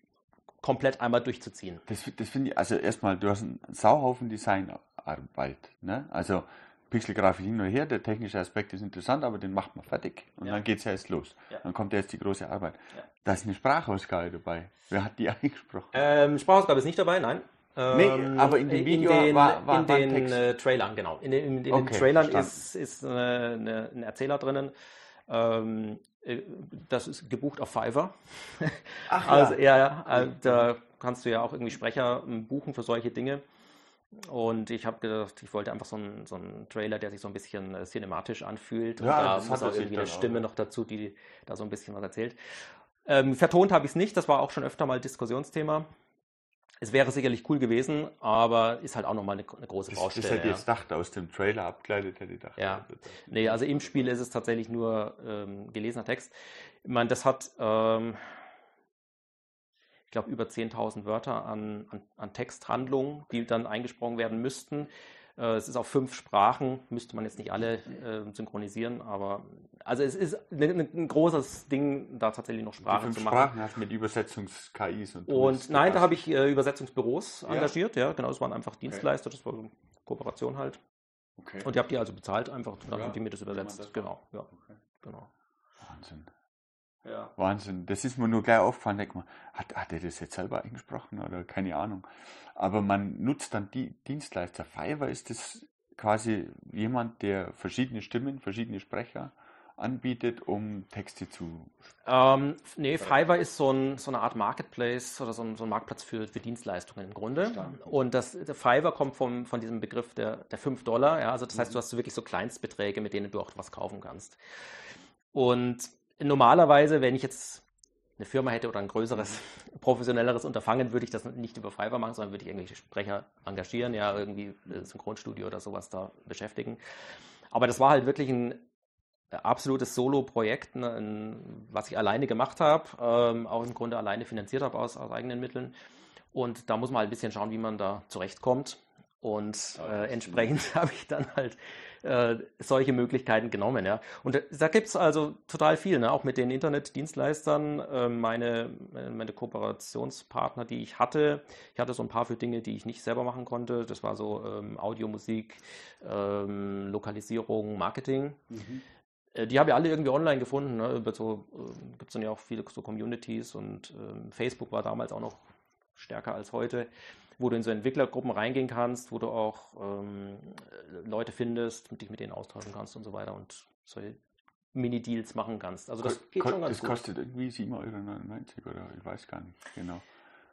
S1: komplett einmal durchzuziehen.
S2: Das, das finde ich, also erstmal, du hast einen Sauhaufen Designarbeit. Ne? Also Pixelgrafik hin und her, der technische Aspekt ist interessant, aber den macht man fertig und ja. dann geht es erst los. Ja. Dann kommt erst die große Arbeit. Ja. Da ist eine Sprachausgabe dabei. Wer hat die eingesprochen?
S1: Ähm, Sprachausgabe ist nicht dabei, nein.
S2: Nee, ähm, aber in dem Video
S1: in den,
S2: war,
S1: war, in war den äh, Trailern, genau. In, den, in, in okay, den Trailern ist, ist eine, eine, ein Erzähler drinnen. Ähm, äh, das ist gebucht auf Fiverr. Ach, also ja, ja äh, da kannst du ja auch irgendwie Sprecher ähm, buchen für solche Dinge. Und ich habe gedacht, ich wollte einfach so einen, so einen Trailer, der sich so ein bisschen äh, cinematisch anfühlt. Ja, und da muss auch irgendwie eine Stimme auch. noch dazu, die da so ein bisschen was erzählt. Ähm, vertont habe ich es nicht, das war auch schon öfter mal Diskussionsthema. Es wäre sicherlich cool gewesen, aber ist halt auch nochmal eine, eine große Baustelle.
S2: Das hätte ich jetzt gedacht, aus dem Trailer abgeleitet hätte ich gedacht.
S1: Ja, nee, also im Spiel ist es tatsächlich nur ähm, gelesener Text. Ich meine, das hat, ähm, ich glaube, über 10.000 Wörter an, an, an Texthandlungen, die dann eingesprochen werden müssten. Äh, es ist auf fünf Sprachen, müsste man jetzt nicht alle äh, synchronisieren, aber also es ist ein, ein, großes Ding, da tatsächlich noch Sprachen zu machen.
S2: Sprachen hast mit Übersetzungs-KIs und
S1: Und nein, da habe ich äh, Übersetzungsbüros engagiert, ja, genau, das waren einfach Dienstleister, das war so eine Kooperation halt.
S2: Okay.
S1: Und die habt ihr also bezahlt einfach, dann
S2: Ja,
S1: haben die mir das übersetzt.
S2: das
S1: genau, ja,
S2: Okay.
S1: genau.
S2: Wahnsinn.
S1: Ja.
S2: Wahnsinn. Das ist mir nur gleich aufgefallen. Denk mal, hat, hat er das jetzt selber eingesprochen oder keine Ahnung. Aber man nutzt dann die Dienstleister. Fiverr ist das quasi jemand, der verschiedene Stimmen, verschiedene Sprecher anbietet, um Texte zu.
S1: Ähm, nee, Fiverr ist so, ein, so eine Art Marketplace oder so ein, so ein Marktplatz für, für Dienstleistungen im Grunde.
S2: Verstanden.
S1: Und das, Fiverr kommt vom, von diesem Begriff der, der 5 Dollar. Ja, also das heißt, du hast so wirklich so Kleinstbeträge, mit denen du auch was kaufen kannst. Und normalerweise, wenn ich jetzt eine Firma hätte oder ein größeres, professionelleres Unterfangen, würde ich das nicht über Fiverr machen, sondern würde ich irgendwelche Sprecher engagieren, ja, irgendwie äh, Synchronstudio oder sowas da beschäftigen. Aber das war halt wirklich ein absolutes Solo-Projekt, ne, was ich alleine gemacht habe, ähm, auch im Grunde alleine finanziert habe aus, aus eigenen Mitteln. Und da muss man halt ein bisschen schauen, wie man da zurechtkommt. Und äh, entsprechend habe ich dann halt äh, solche Möglichkeiten genommen. Ja. Und äh, da gibt es also total viel, ne? auch mit den Internetdienstleistern. Äh, meine, meine Kooperationspartner, die ich hatte, ich hatte so ein paar für Dinge, die ich nicht selber machen konnte. Das war so ähm, Audio, Musik, ähm, Lokalisierung, Marketing. Äh, Die habe ich alle irgendwie online gefunden. Ne? Über so äh, gibt es dann ja auch viele so Communities und ähm, Facebook war damals auch noch stärker als heute, wo du in so Entwicklergruppen reingehen kannst, wo du auch ähm, äh, Leute findest, mit dich mit denen austauschen kannst und so weiter und solche Mini-Deals machen kannst. Also das geht
S2: Ko-
S1: schon ganz
S2: das
S1: gut.
S2: kostet irgendwie 7,99 Euro oder ich weiß gar nicht genau.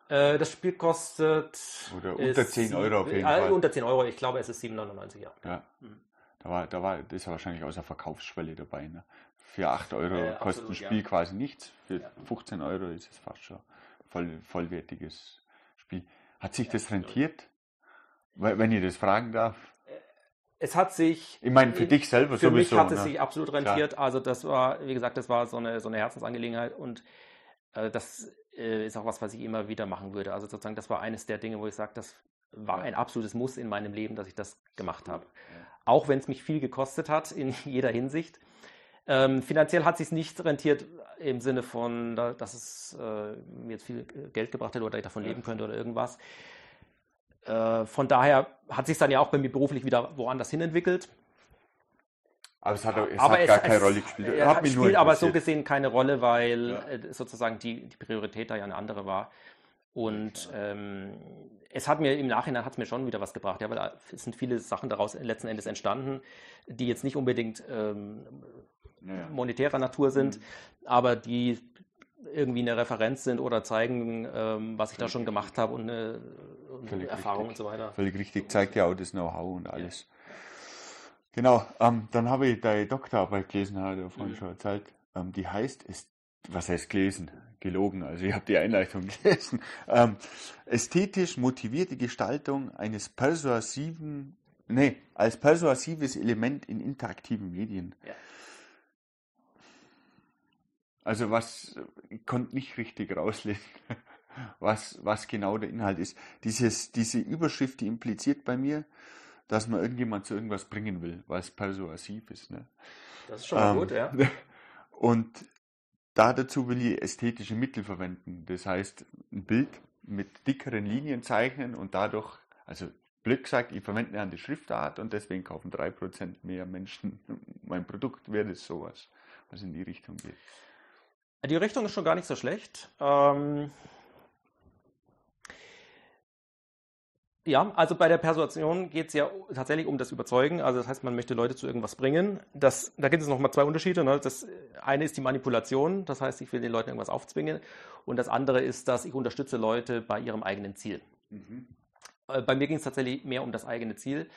S1: Äh, das Spiel kostet
S2: Oder unter 10 Euro auf jeden
S1: äh,
S2: Fall.
S1: Unter 10 Euro, ich glaube, es ist 7,99, ja.
S2: Ja.
S1: Mhm.
S2: Da war, da war, das ist ja wahrscheinlich außer Verkaufsschwelle dabei. Ne? Für 8 Euro
S1: Ja, ja,
S2: kostet ein
S1: absolut,
S2: Spiel
S1: ja.
S2: quasi nichts. Für
S1: Ja.
S2: 15 Euro ist es fast schon voll, vollwertiges Spiel. Hat sich das rentiert? Wenn ich das fragen darf.
S1: Es hat sich
S2: Ich meine, für dich selber
S1: Für mich
S2: sowieso.
S1: hat es
S2: ne?
S1: sich absolut rentiert. Also das war, wie gesagt, das war so eine, so eine Herzensangelegenheit und äh, das äh, ist auch was, was ich immer wieder machen würde. Also sozusagen, das war eines der Dinge, wo ich sage, das war
S2: Ja.
S1: ein absolutes Muss in meinem Leben, dass ich das gemacht habe. Auch wenn es mich viel gekostet hat in jeder Hinsicht. Ähm, finanziell hat es sich nicht rentiert im Sinne von, da- dass es äh, mir jetzt viel Geld gebracht hätte oder ich davon
S2: Ja.
S1: leben könnte oder irgendwas. Äh, von daher hat sich dann ja auch bei mir beruflich wieder woanders hin entwickelt.
S2: Aber es hat, es
S1: aber
S2: hat
S1: es,
S2: gar keine
S1: es,
S2: Rolle gespielt.
S1: Er
S2: Hat
S1: hat spielt aber so gesehen keine Rolle, weil
S2: Ja.
S1: äh, sozusagen die, die Priorität da ja eine andere war. Und ähm, es hat mir im Nachhinein hat es mir schon wieder was gebracht, ja, weil da- es sind viele Sachen daraus letzten Endes entstanden, die jetzt nicht unbedingt ähm,
S2: Ja, ja.
S1: monetärer Natur sind,
S2: Mhm.
S1: aber die irgendwie eine Referenz sind oder zeigen, ähm, was ich da
S2: Völlig
S1: schon gemacht habe und eine, und
S2: Völlig
S1: Erfahrung
S2: richtig.
S1: und so weiter.
S2: Völlig richtig, zeigt ja auch das Know-how und alles. Genau, ähm, dann habe ich deine Doktorarbeit gelesen, hat er vorhin
S1: Mhm.
S2: schon erzählt. Ähm, die heißt, es, was heißt gelesen? Gelogen, also ich habe die Einleitung gelesen. Ähm, ästhetisch motivierte Gestaltung eines persuasiven, nee, als persuasives Element in interaktiven Medien.
S1: Ja.
S2: Also was, ich konnte nicht richtig rauslesen, was, was genau der Inhalt ist. Dieses, diese Überschrift, die impliziert bei mir, dass man irgendjemand zu irgendwas bringen will, was persuasiv ist. Ne?
S1: Das ist schon mal
S2: Ähm,
S1: gut, ja.
S2: Und da dazu will ich ästhetische Mittel verwenden. Das heißt, ein Bild mit dickeren Linien zeichnen und dadurch, also blöd gesagt, ich verwende eine andere Schriftart und deswegen kaufen 3% mehr Menschen mein Produkt, wäre das sowas, was in die Richtung geht.
S1: Die Richtung ist schon gar nicht so schlecht. Ähm, ja, also bei der Persuasion geht es ja tatsächlich um das Überzeugen. Also das heißt, man möchte Leute zu irgendwas bringen. Das, da gibt es nochmal zwei Unterschiede. Ne? Das eine ist die Manipulation, das heißt, ich will den Leuten irgendwas aufzwingen. Und das andere ist, dass ich unterstütze Leute bei ihrem eigenen Ziel. Äh, Bei mir ging es tatsächlich mehr um das eigene Ziel.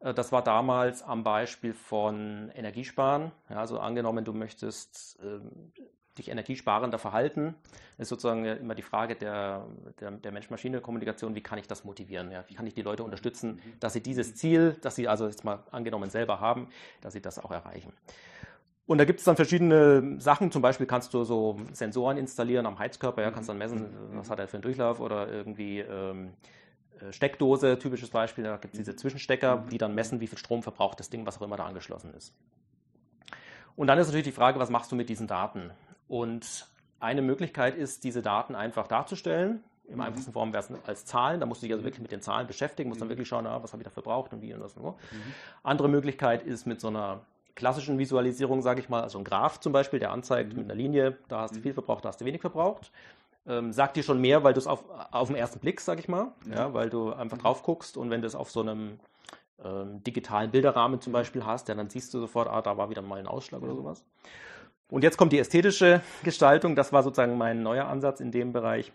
S1: Äh, Das war damals am Beispiel von Energiesparen. Ja, also angenommen, du möchtest ähm, dich energiesparender verhalten, ist sozusagen ja immer die Frage der, der, der Mensch-Maschine-Kommunikation, wie kann ich das motivieren? Ja? Wie kann ich die Leute unterstützen, dass sie dieses Ziel, das sie also jetzt mal angenommen selber haben, dass sie das auch erreichen? Und da gibt es dann verschiedene Sachen. Zum Beispiel kannst du so Sensoren installieren am Heizkörper. Ja, kannst dann messen, was hat er für einen Durchlauf oder irgendwie ähm, äh, Steckdose, typisches Beispiel, da gibt es diese Zwischenstecker, die dann messen, wie viel Strom verbraucht das Ding, was auch immer da angeschlossen ist. Und dann ist natürlich die Frage, was machst du mit diesen Daten? Und eine Möglichkeit ist, diese Daten einfach darzustellen. Im mhm. einfachsten Form wäre es als Zahlen. Da musst du dich also wirklich mit den Zahlen beschäftigen, musst dann mhm. wirklich schauen, ah, was habe ich da verbraucht und wie und was und wo. Mhm. Andere Möglichkeit ist mit so einer klassischen Visualisierung, sage ich mal, also ein Graph zum Beispiel, der anzeigt mhm. mit einer Linie, da hast du viel verbraucht, da hast du wenig verbraucht. Ähm, sagt dir schon mehr, weil du es auf, auf den ersten Blick, sage ich mal, ja, weil du einfach drauf guckst und wenn du es auf so einem ähm, digitalen Bilderrahmen zum Beispiel hast, ja, dann siehst du sofort, ah, da war wieder mal ein Ausschlag oder sowas. Und jetzt kommt die ästhetische Gestaltung. Das war sozusagen mein neuer Ansatz in dem Bereich.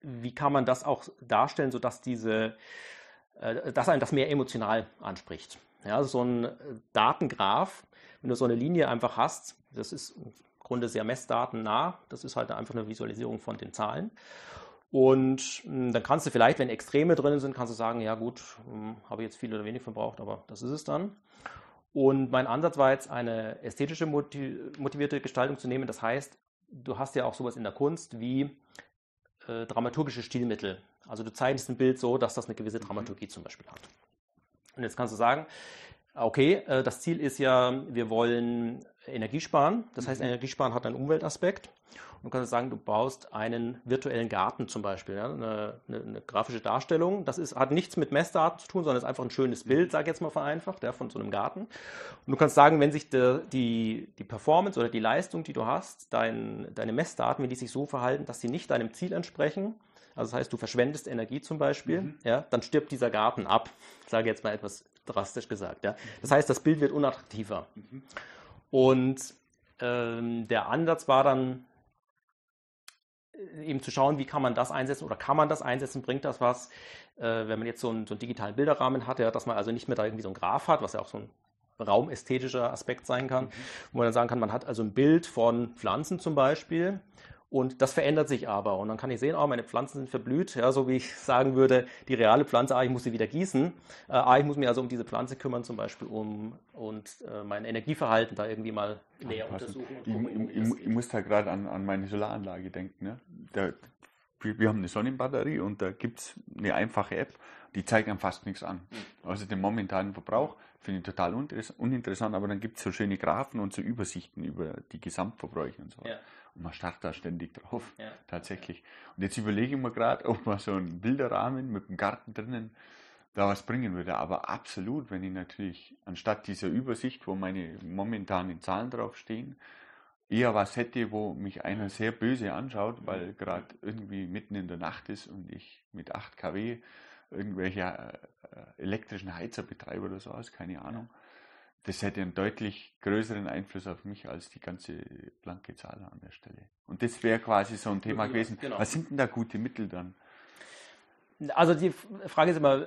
S1: Wie kann man das auch darstellen, sodass diese, äh, dass einen das mehr emotional anspricht? Ja, so ein Datengraph, wenn du so eine Linie einfach hast, das ist im Grunde sehr messdatennah. Das ist halt einfach eine Visualisierung von den Zahlen. Und hm, dann kannst du vielleicht, wenn Extreme drin sind, kannst du sagen, ja gut, hm, habe ich jetzt viel oder wenig verbraucht, aber das ist es dann. Und mein Ansatz war jetzt eine ästhetische motivierte Gestaltung zu nehmen. Das heißt, du hast ja auch sowas in der Kunst wie äh, dramaturgische Stilmittel. Also du zeichnest ein Bild so, dass das eine gewisse Dramaturgie zum Beispiel hat. Und jetzt kannst du sagen, okay, äh, das Ziel ist ja, wir wollen Energie sparen. Das heißt, mhm. Energiesparen hat einen Umweltaspekt. Und du kannst sagen, du baust einen virtuellen Garten zum Beispiel, ja, eine, eine, eine, grafische Darstellung. Das ist, hat nichts mit Messdaten zu tun, sondern ist einfach ein schönes Bild, mhm. sag ich jetzt mal vereinfacht, ja, von so einem Garten. Und du kannst sagen, wenn sich de, die, die Performance oder die Leistung, die du hast, dein, deine Messdaten, wenn die sich so verhalten, dass sie nicht deinem Ziel entsprechen, also das heißt, du verschwendest Energie zum Beispiel, mhm. ja, dann stirbt dieser Garten ab. Ich sage jetzt mal etwas drastisch gesagt. Ja. Das heißt, das Bild wird unattraktiver. Und ähm, der Ansatz war dann äh, eben zu schauen, wie kann man das einsetzen oder kann man das einsetzen, bringt das was, äh, wenn man jetzt so einen, so einen, digitalen Bilderrahmen hat, ja, dass man also nicht mehr da irgendwie so einen Graph hat, was ja auch so ein raumästhetischer Aspekt sein kann, mhm. wo man dann sagen kann, man hat also ein Bild von Pflanzen zum Beispiel und das verändert sich aber. Und dann kann ich sehen, oh, meine Pflanzen sind verblüht. Ja, so wie ich sagen würde, die reale Pflanze, ah, ich muss sie wieder gießen. Äh, ah, ich muss mich also um diese Pflanze kümmern, zum Beispiel um und äh, mein Energieverhalten da irgendwie mal näher Anpassen. untersuchen.
S2: Ich, gucken, ich, ich, ich, muss da gerade an, an meine Solaranlage denken. Ne? Da, wir haben eine Sonnenbatterie und da gibt es eine einfache App, die zeigt einem fast nichts an. Hm. Also den momentanen Verbrauch finde ich total uninteressant, aber dann gibt es so schöne Graphen und so Übersichten über die Gesamtverbräuche und so. Ja. Und man starrt da ständig drauf, ja. tatsächlich. Und jetzt überlege ich mir gerade, ob man so einen Bilderrahmen mit einem Garten drinnen da was bringen würde. Aber absolut, wenn ich natürlich anstatt dieser Übersicht, wo meine momentanen Zahlen draufstehen, eher was hätte, wo mich einer sehr böse anschaut, weil gerade irgendwie mitten in der Nacht ist und ich mit 8 kW irgendwelche äh, elektrischen Heizer betreibe oder so aus, keine Ahnung das hätte einen deutlich größeren Einfluss auf mich als die ganze blanke Zahl an der Stelle. Und das wäre quasi so ein Thema gewesen. Genau. Was sind denn da gute Mittel dann?
S1: Also die Frage ist immer,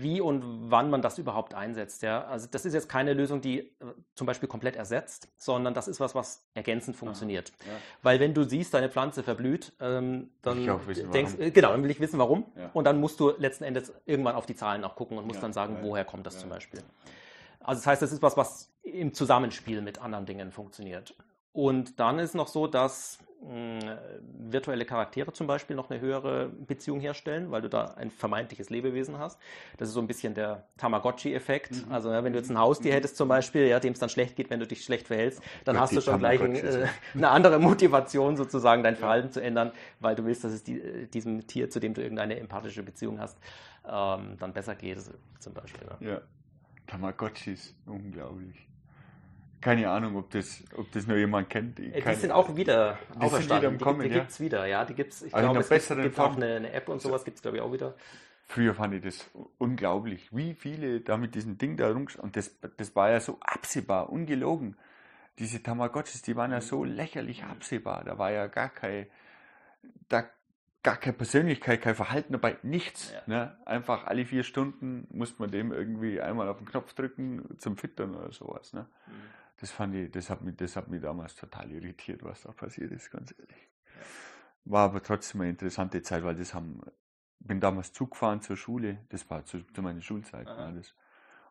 S1: wie und wann man das überhaupt einsetzt. Ja? Also das ist jetzt keine Lösung, die äh, zum Beispiel komplett ersetzt, sondern das ist was, was ergänzend funktioniert. Ja. Weil wenn du siehst, deine Pflanze verblüht, ähm, dann wissen, denkst warum. genau, dann will ich wissen, warum. Ja. Und dann musst du letzten Endes irgendwann auf die Zahlen auch gucken und musst dann sagen, woher kommt das zum Beispiel. Also das heißt, das ist was, was im Zusammenspiel mit anderen Dingen funktioniert. Und dann ist noch so, dass mh, virtuelle Charaktere zum Beispiel noch eine höhere Beziehung herstellen, weil du da ein vermeintliches Lebewesen hast. Das ist so ein bisschen der Tamagotchi-Effekt. Mhm. Also ja, wenn du jetzt ein Haustier hättest zum Beispiel, ja, dem es dann schlecht geht, wenn du dich schlecht verhältst, dann Gott, hast du schon gleich ein, äh, eine andere Motivation sozusagen, dein Verhalten ja. zu ändern, weil du willst, dass es die, diesem Tier, zu dem du irgendeine empathische Beziehung hast, ähm, dann besser geht, zum Beispiel.
S2: Ne? Ja. Tamagotchis, unglaublich. Keine Ahnung, ob das, ob das noch jemand kennt.
S1: Ich die sind auch wieder die auferstanden. Wieder die, die ja? gibt es wieder, ja. Die gibt's, ich also glaube, es gibt, gibt auch eine, eine, App und sowas, gibt es glaube ich auch wieder.
S2: Früher fand ich das unglaublich, wie viele da mit diesem Ding da rum, und das, das war ja so absehbar, ungelogen. Diese Tamagotchis, die waren ja so lächerlich absehbar, da war ja gar kein, da gar keine Persönlichkeit, kein Verhalten dabei, nichts. Ja. Ne? Einfach alle vier Stunden muss man dem irgendwie einmal auf den Knopf drücken zum Füttern oder sowas. Ne? Mhm. Das fand ich, das hat, mich, das hat mich damals total irritiert, was da passiert ist, ganz ehrlich. Ja. War aber trotzdem eine interessante Zeit, weil das haben, bin damals Zug gefahren zur Schule, das war zu, zu meiner Schulzeit und alles.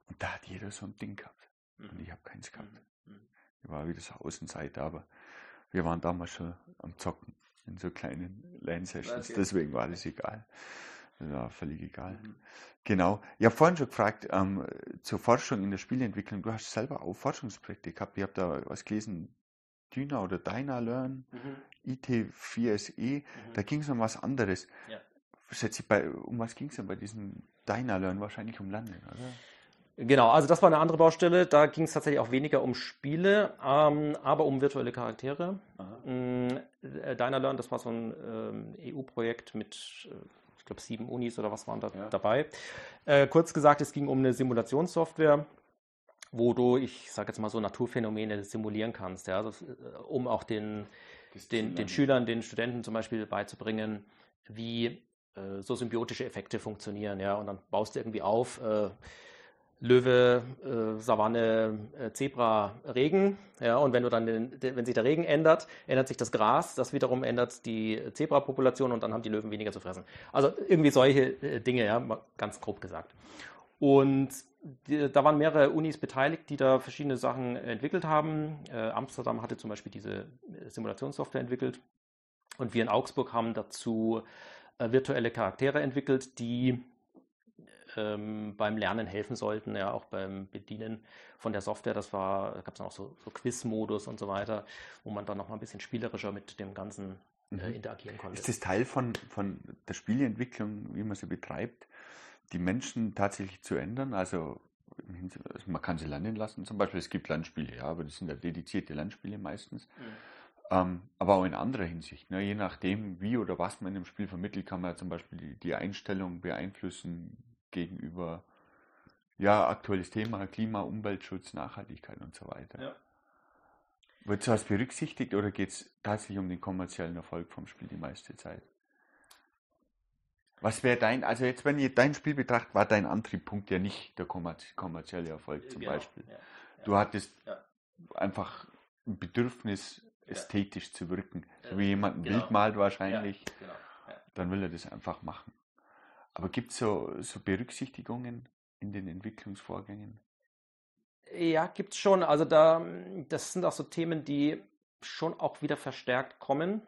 S2: Und da hat jeder so ein Ding gehabt. Mhm. Und ich habe keins gehabt. Mhm. mhm. Ich war wieder so Außenseiter, aber wir waren damals schon am Zocken. In so kleinen Lane-Sessions. Okay. Deswegen war das egal. Das war völlig egal. Mhm. Genau. Ich habe vorhin schon gefragt, ähm, zur Forschung in der Spieleentwicklung. Du hast selber auch Forschungsprojekte gehabt. Ich habe da was gelesen, Dyna oder Dyna Learn, mhm. IT4SE. Mhm. Da ging es um was anderes. Ja. Bei, um was ging es denn bei diesem Dyna Learn? Wahrscheinlich um Lernen, oder?
S1: Genau, also das war eine andere Baustelle. Da ging es tatsächlich auch weniger um Spiele, ähm, aber um virtuelle Charaktere. Mhm. Learn, das war so ein ähm, EU-Projekt mit, äh, ich glaube, sieben Unis oder was waren da ja. dabei. Äh, kurz gesagt, es ging um eine Simulationssoftware, wo du, ich sage jetzt mal so, Naturphänomene simulieren kannst, ja, also, um auch den, den, den Schülern, den Studenten zum Beispiel beizubringen, wie äh, so symbiotische Effekte funktionieren. Ja, und dann baust du irgendwie auf. Löwe, äh, Savanne, äh, Zebra, Regen. Ja, und wenn du dann den, den, wenn sich der Regen ändert, ändert sich das Gras, das wiederum ändert die Zebrapopulation und dann haben die Löwen weniger zu fressen. Also irgendwie solche äh, Dinge, ja, ganz grob gesagt. Und die, da waren mehrere Unis beteiligt, die da verschiedene Sachen entwickelt haben. Äh, Amsterdam hatte zum Beispiel diese äh, Simulationssoftware entwickelt. Und wir in Augsburg haben dazu äh, virtuelle Charaktere entwickelt, die ähm, beim Lernen helfen sollten, ja auch beim Bedienen von der Software. Das war, da gab es dann auch so, so Quiz-Modus und so weiter, wo man dann noch mal ein bisschen spielerischer mit dem Ganzen äh, mhm. interagieren konnte.
S2: Ist das Teil von, von der Spieleentwicklung, wie man sie betreibt, die Menschen tatsächlich zu ändern? Also, also man kann sie lernen lassen, zum Beispiel, es gibt Lernspiele, ja, aber das sind ja dedizierte Lernspiele meistens. Mhm. Ähm, aber auch in anderer Hinsicht. Ne? Je nachdem, wie oder was man in einem Spiel vermittelt, kann man ja zum Beispiel die, die Einstellung beeinflussen, gegenüber ja, aktuelles Thema, Klima, Umweltschutz, Nachhaltigkeit und so weiter. Ja. Wird sowas berücksichtigt oder geht es tatsächlich um den kommerziellen Erfolg vom Spiel die meiste Zeit? Was wäre dein, also jetzt, wenn ihr dein Spiel betrachtet, war dein Antriebpunkt ja nicht der kommerzielle Erfolg zum genau. Beispiel. Ja. Ja. Du hattest einfach ein Bedürfnis, ästhetisch zu wirken. So wie jemand ein genau. Bild malt wahrscheinlich, genau. dann will er das einfach machen. Aber gibt es so, so Berücksichtigungen in den Entwicklungsvorgängen?
S1: Ja, gibt es schon. Also da, das sind auch so Themen, die schon auch wieder verstärkt kommen.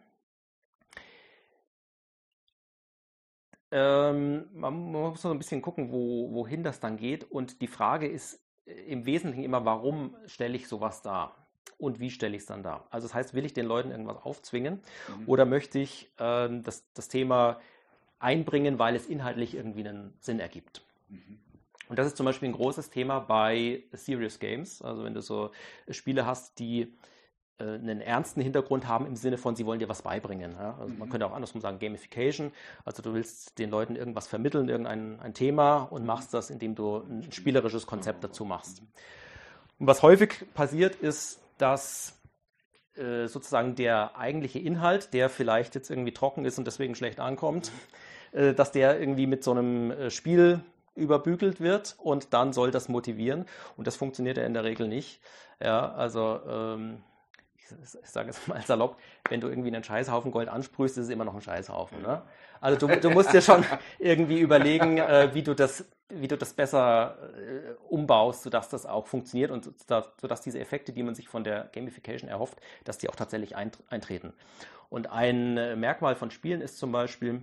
S1: Ähm, man muss so ein bisschen gucken, wo, wohin das dann geht. Und die Frage ist im Wesentlichen immer, warum stelle ich sowas dar? Und wie stelle ich es dann dar? Also das heißt, will ich den Leuten irgendwas aufzwingen mhm. oder möchte ich äh, das, das Thema einbringen, weil es inhaltlich irgendwie einen Sinn ergibt. Mhm. Und das ist zum Beispiel ein großes Thema bei Serious Games. Also wenn du so Spiele hast, die äh, einen ernsten Hintergrund haben im Sinne von, sie wollen dir was beibringen. Ja? Also mhm. man könnte auch andersrum sagen, Gamification. Also du willst den Leuten irgendwas vermitteln, irgendein ein Thema und machst das, indem du ein spielerisches Konzept dazu machst. Und was häufig passiert ist, dass äh, sozusagen der eigentliche Inhalt, der vielleicht jetzt irgendwie trocken ist und deswegen schlecht ankommt, äh, dass der irgendwie mit so einem äh, Spiel überbügelt wird und dann soll das motivieren. Und das funktioniert ja in der Regel nicht. Ja, also ähm, ich, sage es mal salopp, wenn du irgendwie einen Scheißhaufen Gold ansprühst, ist es immer noch ein Scheißhaufen. Ne? Also du, du musst dir schon irgendwie überlegen, äh, wie du das wie du das besser äh, umbaust, sodass das auch funktioniert und sodass diese Effekte, die man sich von der Gamification erhofft, dass die auch tatsächlich eintreten. Und ein äh, Merkmal von Spielen ist zum Beispiel,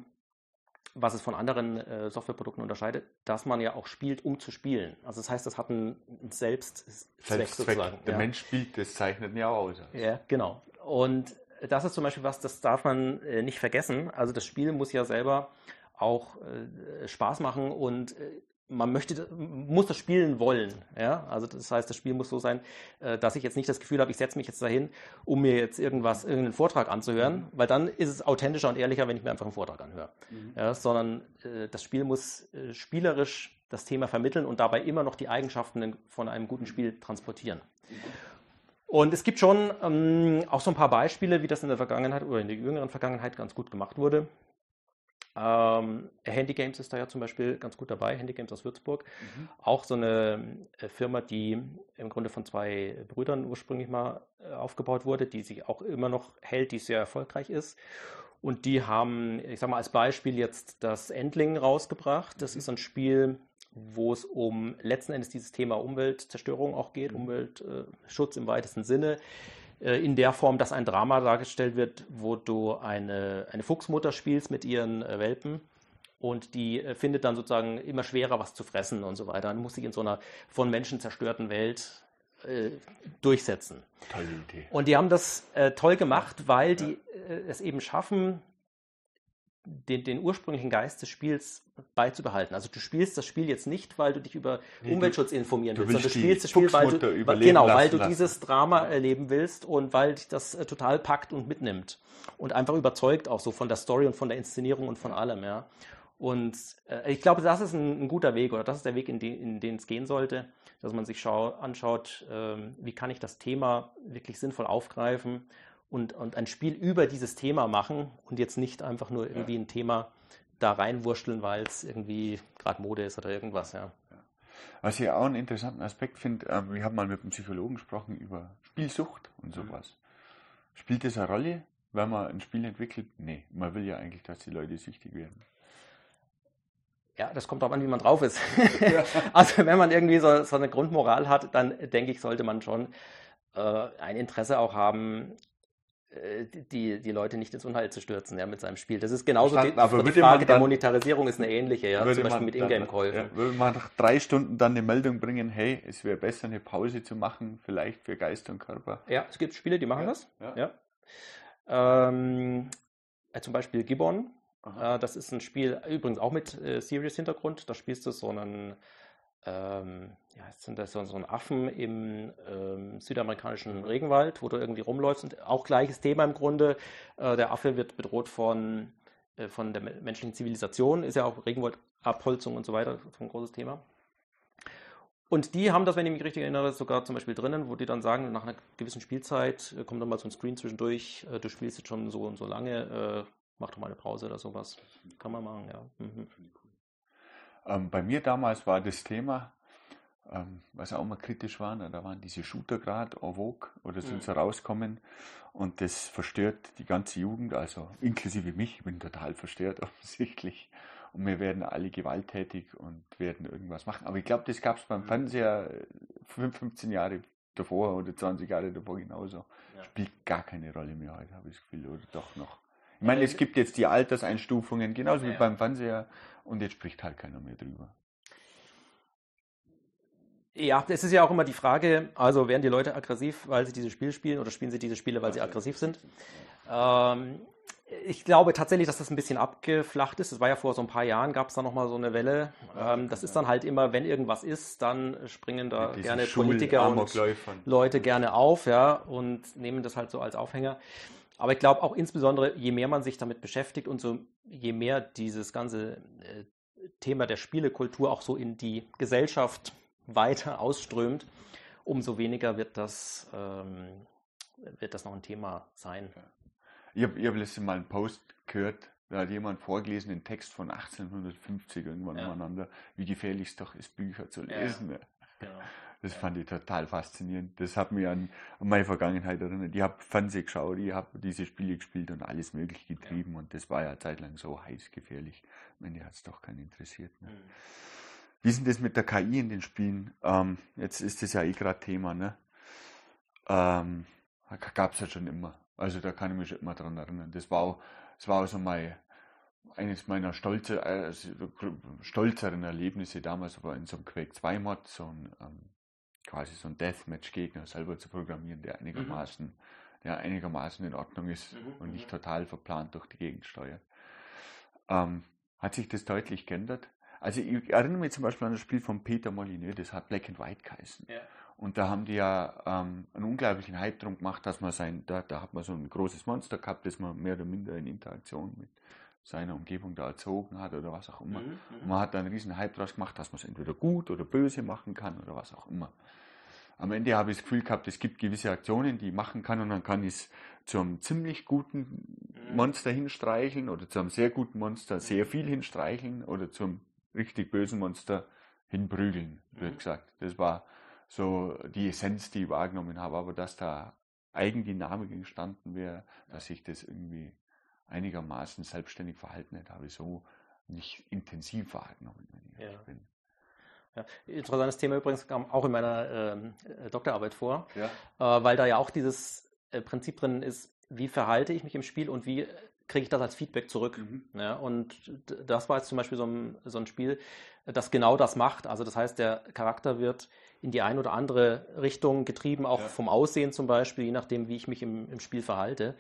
S1: was es von anderen äh, Softwareprodukten unterscheidet, dass man ja auch spielt, um zu spielen. Also das heißt, das hat einen Selbstzweck sozusagen.
S2: Der ja. Mensch spielt, das zeichnet ja aus.
S1: Ja, genau. Und das ist zum Beispiel was, das darf man äh, nicht vergessen. Also das Spiel muss ja selber auch äh, Spaß machen und äh, man möchte, muss das spielen wollen. Ja? Also das heißt, das Spiel muss so sein, äh, dass ich jetzt nicht das Gefühl habe, ich setze mich jetzt dahin, um mir jetzt irgendwas, irgendeinen Vortrag anzuhören, mhm. weil dann ist es authentischer und ehrlicher, wenn ich mir einfach einen Vortrag anhöre. Mhm. Ja, sondern äh, das Spiel muss äh, spielerisch das Thema vermitteln und dabei immer noch die Eigenschaften von einem guten Spiel transportieren. Und es gibt schon ähm, auch so ein paar Beispiele, wie das in der Vergangenheit oder in der jüngeren Vergangenheit ganz gut gemacht wurde. Ähm, Handy Games ist da ja zum Beispiel ganz gut dabei, Handy Games aus Würzburg. Mhm. Auch so eine äh, Firma, die im Grunde von zwei Brüdern ursprünglich mal äh, aufgebaut wurde, die sich auch immer noch hält, die sehr erfolgreich ist. Und die haben, ich sag mal als Beispiel jetzt das Endling rausgebracht. Das mhm. ist ein Spiel, wo es um letzten Endes dieses Thema Umweltzerstörung auch geht, mhm. Umweltschutz im weitesten Sinne. Äh, in der Form, dass ein Drama dargestellt wird, wo du eine, eine Fuchsmutter spielst mit ihren äh, Welpen und die äh, findet dann sozusagen immer schwerer, was zu fressen und so weiter. Dann muss sich in so einer von Menschen zerstörten Welt äh, durchsetzen.
S2: Tolle Idee.
S1: Und die haben das äh, toll gemacht, weil die äh, es eben schaffen, den, den, ursprünglichen Geist des Spiels beizubehalten. Also du spielst das Spiel jetzt nicht, weil du dich über nee, Umweltschutz informieren
S2: du
S1: willst,
S2: sondern du spielst das Spiel, weil du,
S1: weil, genau, weil du dieses Drama erleben willst und weil dich das äh, total packt und mitnimmt und einfach überzeugt auch so von der Story und von der Inszenierung und von allem, ja. Und äh, ich glaube, das ist ein, ein, guter Weg oder das ist der Weg, in, die, in den es gehen sollte, dass man sich schau, anschaut, ähm, wie kann ich das Thema wirklich sinnvoll aufgreifen und, und ein Spiel über dieses Thema machen und jetzt nicht einfach nur irgendwie ein Thema da reinwurschteln, weil es irgendwie gerade Mode ist oder irgendwas, ja.
S2: Was ich auch einen interessanten Aspekt finde, äh, wir haben mal mit einem Psychologen gesprochen über Spielsucht und mhm. sowas. Mhm. Spielt das eine Rolle, wenn man ein Spiel entwickelt? Nee, man will ja eigentlich, dass die Leute süchtig werden.
S1: Ja, das kommt darauf an, wie man drauf ist. Ja. also wenn man irgendwie so, so, eine Grundmoral hat, dann denke ich, sollte man schon äh, ein Interesse auch haben, die, die Leute nicht ins Unheil zu stürzen ja, mit seinem Spiel. Das ist genauso
S2: die, aber
S1: die Frage der Monetarisierung ist eine ähnliche, ja, zum Beispiel mit Ingame-Käufen. Ja,
S2: würde man nach drei Stunden dann eine Meldung bringen, hey, es wäre besser, eine Pause zu machen, vielleicht für Geist und Körper.
S1: Ja, es gibt Spiele, die machen ja, das. Ja. Ähm, äh, zum Beispiel Gibbon, äh, das ist ein Spiel, übrigens auch mit äh, Serious-Hintergrund. Da spielst du so einen, ähm, ja, sind das so, so einen Affen im ähm, südamerikanischen Regenwald, wo du irgendwie rumläufst. Und auch gleiches Thema im Grunde. Äh, der Affe wird bedroht von, äh, von der menschlichen Zivilisation, ist ja auch Regenwaldabholzung und so weiter, so ein großes Thema. Und die haben das, wenn ich mich richtig erinnere, sogar zum Beispiel drinnen, wo die dann sagen, nach einer gewissen Spielzeit äh, kommt dann mal so ein Screen zwischendurch, äh, du spielst jetzt schon so und so lange, äh, mach doch mal eine Pause oder sowas. Kann man machen, ja. Mhm.
S2: Ähm, bei mir damals war das Thema, ähm, was auch mal kritisch war, da waren diese Shooter gerade en vogue oder sind mhm. so rauskommen und das verstört die ganze Jugend, also inklusive mich, ich bin total verstört offensichtlich und wir werden alle gewalttätig und werden irgendwas machen. Aber ich glaube, das gab es beim Fernseher 15 Jahre davor oder 20 Jahre davor genauso. Ja. Spielt gar keine Rolle mehr heute, habe ich das Gefühl, oder doch noch. Ich meine, es gibt jetzt die Alterseinstufungen, genauso wie beim Fernseher, und jetzt spricht halt keiner mehr drüber.
S1: Ja, es ist ja auch immer die Frage, also werden die Leute aggressiv, weil sie diese Spiele spielen oder spielen sie diese Spiele, weil sie aggressiv sind? Ähm, ich glaube tatsächlich, dass das ein bisschen abgeflacht ist. Das war ja vor so ein paar Jahren, gab es da nochmal so eine Welle. Ähm, das ist dann halt immer, wenn irgendwas ist, dann springen da gerne Politiker und Leute gerne auf ja, und nehmen das halt so als Aufhänger. Aber ich glaube auch insbesondere, je mehr man sich damit beschäftigt und so, je mehr dieses ganze äh, Thema der Spielekultur auch so in die Gesellschaft weiter ausströmt, umso weniger wird das, ähm, wird das noch ein Thema sein.
S2: Ich habe hab letztes Mal einen Post gehört, da hat jemand vorgelesen, den Text von 1850 irgendwann ja. umeinander, wie gefährlich es doch ist, Bücher zu lesen. Ja, genau. Das fand ich total faszinierend. Das hat mich an, an meine Vergangenheit erinnert. Ich habe Fernsehen geschaut, ich habe diese Spiele gespielt und alles mögliche getrieben und das war ja zeitlang so heiß gefährlich. Am Ende hat es doch keinen interessiert. Ne? Mhm. Wie ist denn das mit der KI in den Spielen? Ähm, jetzt ist das ja eh gerade Thema, ne? Ähm, Gab es ja schon immer. Also da kann ich mich schon immer dran erinnern. Das war auch, das war auch so mein, eines meiner stolze, äh, stolzeren Erlebnisse damals war in so einem Quake 2 Mod, so ein ähm, quasi so ein Deathmatch-Gegner selber zu programmieren, der einigermaßen, mhm. der einigermaßen in Ordnung ist mhm. und nicht mhm. total verplant durch die Gegend steuert. Ähm, hat sich das deutlich geändert? Also ich erinnere mich zum Beispiel an das Spiel von Peter Molyneux, das hat Black and White geheißen. Ja. Und da haben die ja ähm, einen unglaublichen Hype drum gemacht, dass man sein, da, da hat man so ein großes Monster gehabt, das man mehr oder minder in Interaktion mit seiner Umgebung da erzogen hat oder was auch immer. Mhm, und mhm. man hat da einen riesen Hype draus gemacht, dass man es entweder gut oder böse machen kann oder was auch immer. Am Ende habe ich das Gefühl gehabt, es gibt gewisse Aktionen, die ich machen kann und dann kann ich es zu einem ziemlich guten mhm. Monster hinstreicheln oder zu einem sehr guten Monster sehr viel hinstreicheln oder zum richtig bösen Monster hinprügeln, wird mhm. gesagt. Das war so die Essenz, die ich wahrgenommen habe, aber dass da Eigendynamik entstanden wäre, dass ich das irgendwie einigermaßen selbstständig verhalten hätte, habe ich so nicht intensiv wahrgenommen, wenn ich ja. bin.
S1: Ja, interessantes Thema übrigens kam auch in meiner ähm, äh, Doktorarbeit vor, ja. äh, weil da ja auch dieses äh, Prinzip drin ist, wie verhalte ich mich im Spiel und wie kriege ich das als Feedback zurück.
S2: Mhm.
S1: Ja, und das war jetzt zum Beispiel so ein, so ein Spiel, das genau das macht. Also das heißt, der Charakter wird in die eine oder andere Richtung getrieben, auch
S2: Ja.
S1: vom Aussehen zum Beispiel, je nachdem, wie ich mich im, im Spiel verhalte.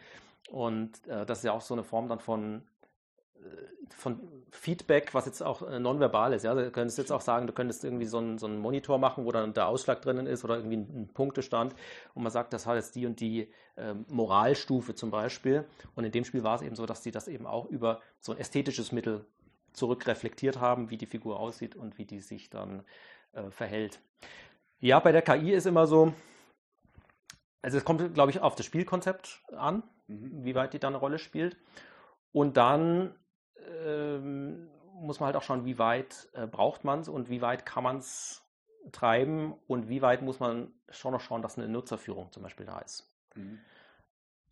S1: Und äh, das ist ja auch so eine Form dann von, äh, von Feedback, was jetzt auch äh, nonverbal ist. Ja? Also Du könntest jetzt auch sagen, du könntest irgendwie so einen, so einen Monitor machen, wo dann der Ausschlag drinnen ist oder irgendwie ein, Punktestand und man sagt, das hat jetzt die und die ähm, Moralstufe zum Beispiel. Und in dem Spiel war es eben so, dass sie das eben auch über so ein ästhetisches Mittel zurückreflektiert haben, wie die Figur aussieht und wie die sich dann äh, verhält. Ja, bei der KI ist immer so, also es kommt, glaube ich, auf das Spielkonzept an,
S2: Mhm.
S1: wie weit die da eine Rolle spielt. Und dann ähm, muss man halt auch schauen, wie weit äh, braucht man es und wie weit kann man es treiben und wie weit muss man schon noch schauen, dass eine Nutzerführung zum Beispiel da ist.
S2: Mhm.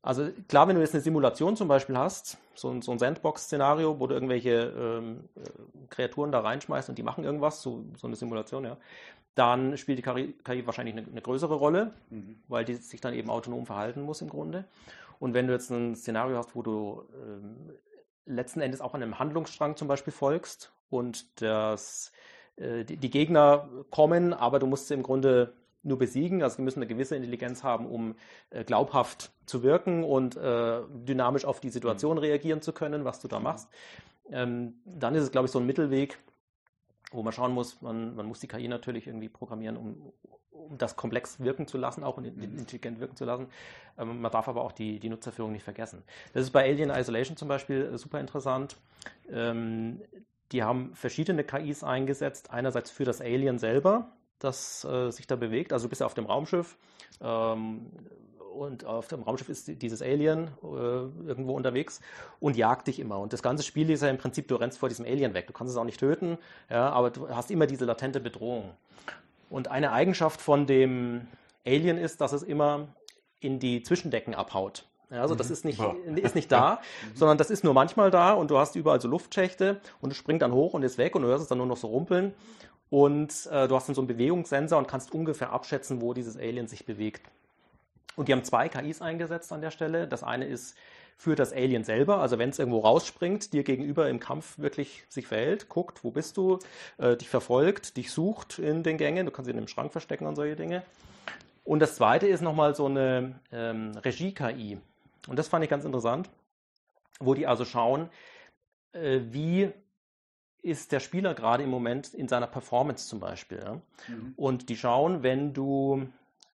S1: Also klar, wenn du jetzt eine Simulation zum Beispiel hast, so ein, so ein Sandbox-Szenario, wo du irgendwelche ähm, äh, Kreaturen da reinschmeißt und die machen irgendwas, so, so eine Simulation, ja, dann spielt die KI, wahrscheinlich eine, eine größere Rolle,
S2: Mhm.
S1: weil die sich dann eben autonom verhalten muss im Grunde. Und wenn du jetzt ein Szenario hast, wo du ähm, letzten Endes auch einem Handlungsstrang zum Beispiel folgst und das, äh, die, die Gegner kommen, aber du musst sie im Grunde nur besiegen, also die müssen eine gewisse Intelligenz haben, um äh, glaubhaft zu wirken und äh, dynamisch auf die Situation reagieren zu können, was du da machst. Ähm, dann ist es, glaube ich, so ein Mittelweg, wo man schauen muss, man, man muss die KI natürlich irgendwie programmieren, um, um das komplex wirken zu lassen, auch und
S2: Mhm.
S1: intelligent wirken zu lassen. Ähm, man darf aber auch die, die Nutzerführung nicht vergessen. Das ist bei Alien Isolation zum Beispiel äh, super interessant. Ähm, die haben verschiedene KIs eingesetzt. Einerseits für das Alien selber, das äh, sich da bewegt. Also du bist ja auf dem Raumschiff ähm, und auf dem Raumschiff ist dieses Alien äh, irgendwo unterwegs und jagt dich immer. Und das ganze Spiel ist ja im Prinzip, du rennst vor diesem Alien weg. Du kannst es auch nicht töten, ja, aber du hast immer diese latente Bedrohung. Und eine Eigenschaft von dem Alien ist, dass es immer in die Zwischendecken abhaut. Ja, also das ist nicht, ist nicht da, sondern das ist nur manchmal da und du hast überall so Luftschächte und es springt dann hoch und ist weg und du hörst es dann nur noch so rumpeln. Und äh, du hast dann so einen Bewegungssensor und kannst ungefähr abschätzen, wo dieses Alien sich bewegt. Und die haben zwei KIs eingesetzt an der Stelle. Das eine ist für das Alien selber, also wenn es irgendwo rausspringt, dir gegenüber im Kampf wirklich sich verhält, guckt, wo bist du, äh, dich verfolgt, dich sucht in den Gängen, du kannst ihn im Schrank verstecken und solche Dinge. Und das zweite ist nochmal so eine ähm, Regie-KI. Und das fand ich ganz interessant, wo die also schauen, äh, wie ist der Spieler gerade im Moment in seiner Performance zum Beispiel. Ja?
S2: Mhm.
S1: Und die schauen, wenn du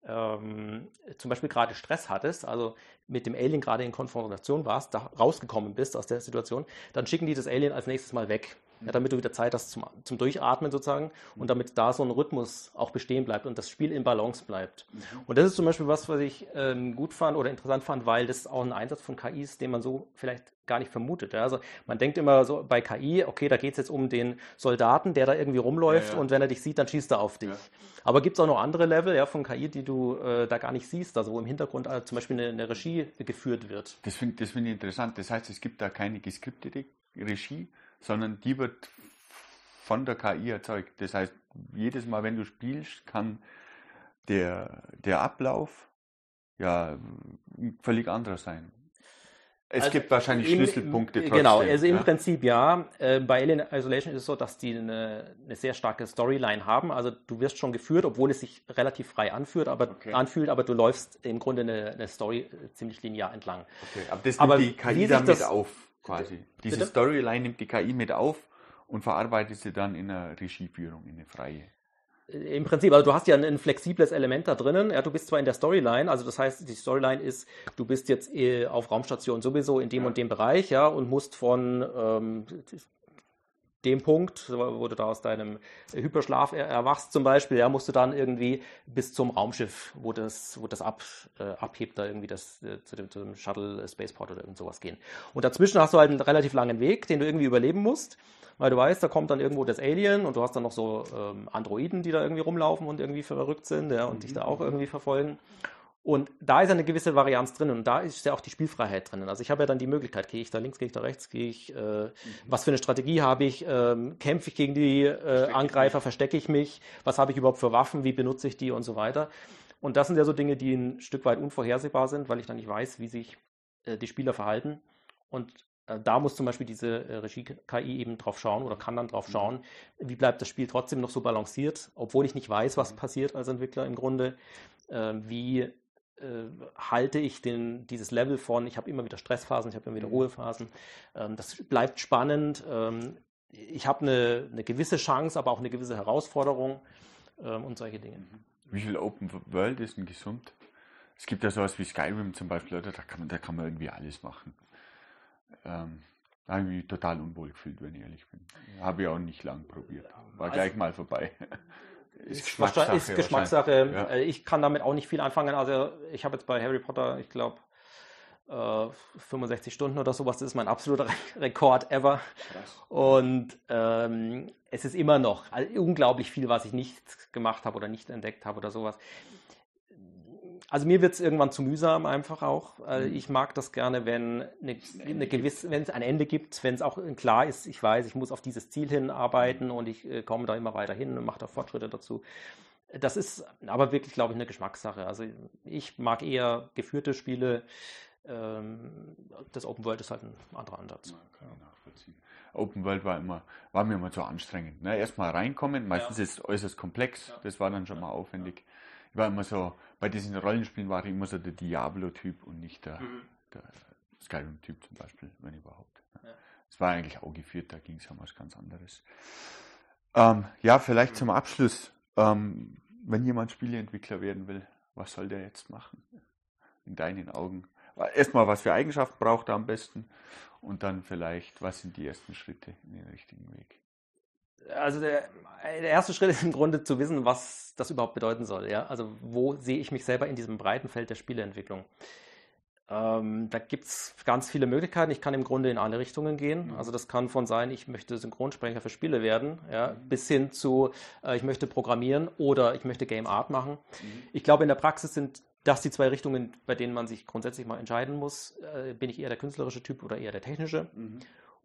S1: ähm, zum Beispiel gerade Stress hattest, also mit dem Alien gerade in Konfrontation warst, da rausgekommen bist aus der Situation, dann schicken die das Alien als nächstes mal weg. Ja, damit du wieder Zeit hast zum, zum Durchatmen sozusagen und damit da so ein Rhythmus auch bestehen bleibt und das Spiel in Balance bleibt. Und das ist zum Beispiel was, was ich ähm, gut fand oder interessant fand, weil das auch ein Einsatz von KI ist, den man so vielleicht gar nicht vermutet. Ja? Also man denkt immer so bei KI, okay, da geht es jetzt um den Soldaten, der da irgendwie rumläuft
S2: Ja, ja.
S1: und wenn er dich sieht, dann schießt er auf dich. Aber gibt es auch noch andere Level ja, von KI, die du äh, da gar nicht siehst, also wo im Hintergrund äh, zum Beispiel eine, eine Regie geführt wird.
S2: Das finde das find ich interessant. Das heißt, es gibt da keine geskriptete Regie, sondern die wird von der KI erzeugt. Das heißt, jedes Mal, wenn du spielst, kann der, der Ablauf ja völlig anderer sein. Es
S1: Also
S2: gibt wahrscheinlich
S1: im-
S2: Schlüsselpunkte trotzdem.
S1: Genau, also im
S2: ja?
S1: Prinzip ja. Äh, bei Alien Isolation ist es so, dass die eine, eine sehr starke Storyline haben. Also du wirst schon geführt, obwohl es sich relativ frei anführt, aber,
S2: Okay.
S1: anfühlt, aber du läufst im Grunde eine, eine Story äh, ziemlich linear entlang.
S2: Okay, aber das
S1: Aber
S2: nimmt die
S1: wie
S2: KI
S1: sich
S2: dann mit
S1: das-
S2: auf, quasi. Diese
S1: Bitte?
S2: Storyline nimmt die KI mit auf und verarbeitet sie dann in einer Regieführung, in eine freie.
S1: Im Prinzip, also du hast ja ein, ein flexibles Element da drinnen. Ja, du bist zwar in der Storyline, also das heißt, die Storyline ist, du bist jetzt äh, auf Raumstation sowieso in dem
S2: Ja.
S1: und dem Bereich, ja, und musst von ähm, dem Punkt, wo du da aus deinem Hyperschlaf er erwachst zum Beispiel, ja, musst du dann irgendwie bis zum Raumschiff, wo das, wo das ab, äh, abhebt, da irgendwie das, äh, zu, dem, zu Shuttle äh, Spaceport oder irgend sowas gehen. Und dazwischen hast du halt einen relativ langen Weg, den du irgendwie überleben musst, weil du weißt, da kommt dann irgendwo das Alien und du hast dann noch so ähm, Androiden, die da irgendwie rumlaufen und irgendwie verrückt sind, ja, und dich da auch irgendwie verfolgen. Und da ist eine gewisse Varianz drin und da ist ja auch die Spielfreiheit drin. Also ich habe ja dann die Möglichkeit, gehe ich da links, gehe ich da rechts, gehe ich, äh, was für eine Strategie habe ich, ähm, kämpfe ich gegen die äh,
S2: Verstecke ich
S1: Angreifer, verstecke ich mich, was habe ich überhaupt für Waffen, wie benutze ich die und so weiter. Und das sind ja so Dinge, die ein Stück weit unvorhersehbar sind, weil ich dann nicht weiß, wie sich äh, die Spieler verhalten. Und äh, da muss zum Beispiel diese äh, Regie-KI eben drauf schauen oder kann dann drauf mhm. schauen, wie bleibt das Spiel trotzdem noch so balanciert, obwohl ich nicht weiß, was mhm. passiert als Entwickler im Grunde. Äh, wie halte ich den, dieses Level von, ich habe immer wieder Stressphasen, ich habe immer wieder mhm. Ruhephasen. Ähm, das bleibt spannend. Ähm, ich habe eine, eine, gewisse Chance, aber auch eine gewisse Herausforderung ähm, und solche Dinge.
S2: Wie viel Open World ist denn gesund? Es gibt ja sowas wie Skyrim zum Beispiel, da kann man, da kann man irgendwie alles machen. Ähm, da habe ich mich total unwohl gefühlt, wenn ich ehrlich bin. Habe ich auch nicht lang probiert. War also, gleich mal vorbei.
S1: Ist Geschmackssache. Ist Geschmackssache. Ja. Äh, ich kann damit auch nicht viel anfangen. Also ich habe jetzt bei Harry Potter, ich glaube, äh, 65 Stunden oder sowas. Das ist mein absoluter Rekord ever. Krass. Und ähm, es ist immer noch unglaublich viel, was ich nicht gemacht habe oder nicht entdeckt habe oder sowas also mir wird es irgendwann zu mühsam einfach auch. Mhm. Ich mag das gerne, wenn eine, eine gewisse, wenn es ein Ende gibt, wenn es auch klar ist, ich weiß, ich muss auf dieses Ziel hinarbeiten mhm. und ich äh, komme da immer weiter hin und mache da Fortschritte dazu. Das ist aber wirklich, glaube ich, eine Geschmackssache. Also ich mag eher geführte Spiele. Ähm, das Open World ist halt ein anderer Ansatz. Ja, kann ich
S2: nachvollziehen. Open World war immer, war mir immer zu anstrengend. Ne? Erstmal reinkommen, meistens ja. ist es äußerst komplex, ja. das war dann schon mal aufwendig ich war immer so, bei diesen Rollenspielen war ich immer so der Diablo-Typ und nicht der, mhm. der Skyrim-Typ zum Beispiel, wenn überhaupt. Ne? Es ja. war eigentlich auch geführt, da ging es um was ganz anderes. Ähm, ja, vielleicht mhm. zum Abschluss, ähm, wenn jemand Spieleentwickler werden will, was soll der jetzt machen? In deinen Augen. Erstmal, was für Eigenschaften braucht er am besten und dann vielleicht, was sind die ersten Schritte in den richtigen Weg?
S1: Also der, der, erste Schritt ist im Grunde zu wissen, was das überhaupt bedeuten soll. Ja? Also wo sehe ich mich selber in diesem breiten Feld der Spieleentwicklung? Ähm, da gibt es ganz viele Möglichkeiten. Ich kann im Grunde in alle Richtungen gehen. Mhm. Also das kann von sein, ich möchte Synchronsprecher für Spiele werden, ja, mhm. bis hin zu, äh, ich möchte programmieren oder ich möchte Game Art machen. Mhm. Ich glaube, in der Praxis sind das die zwei Richtungen, bei denen man sich grundsätzlich mal entscheiden muss. Äh, bin ich eher der künstlerische Typ oder eher der technische?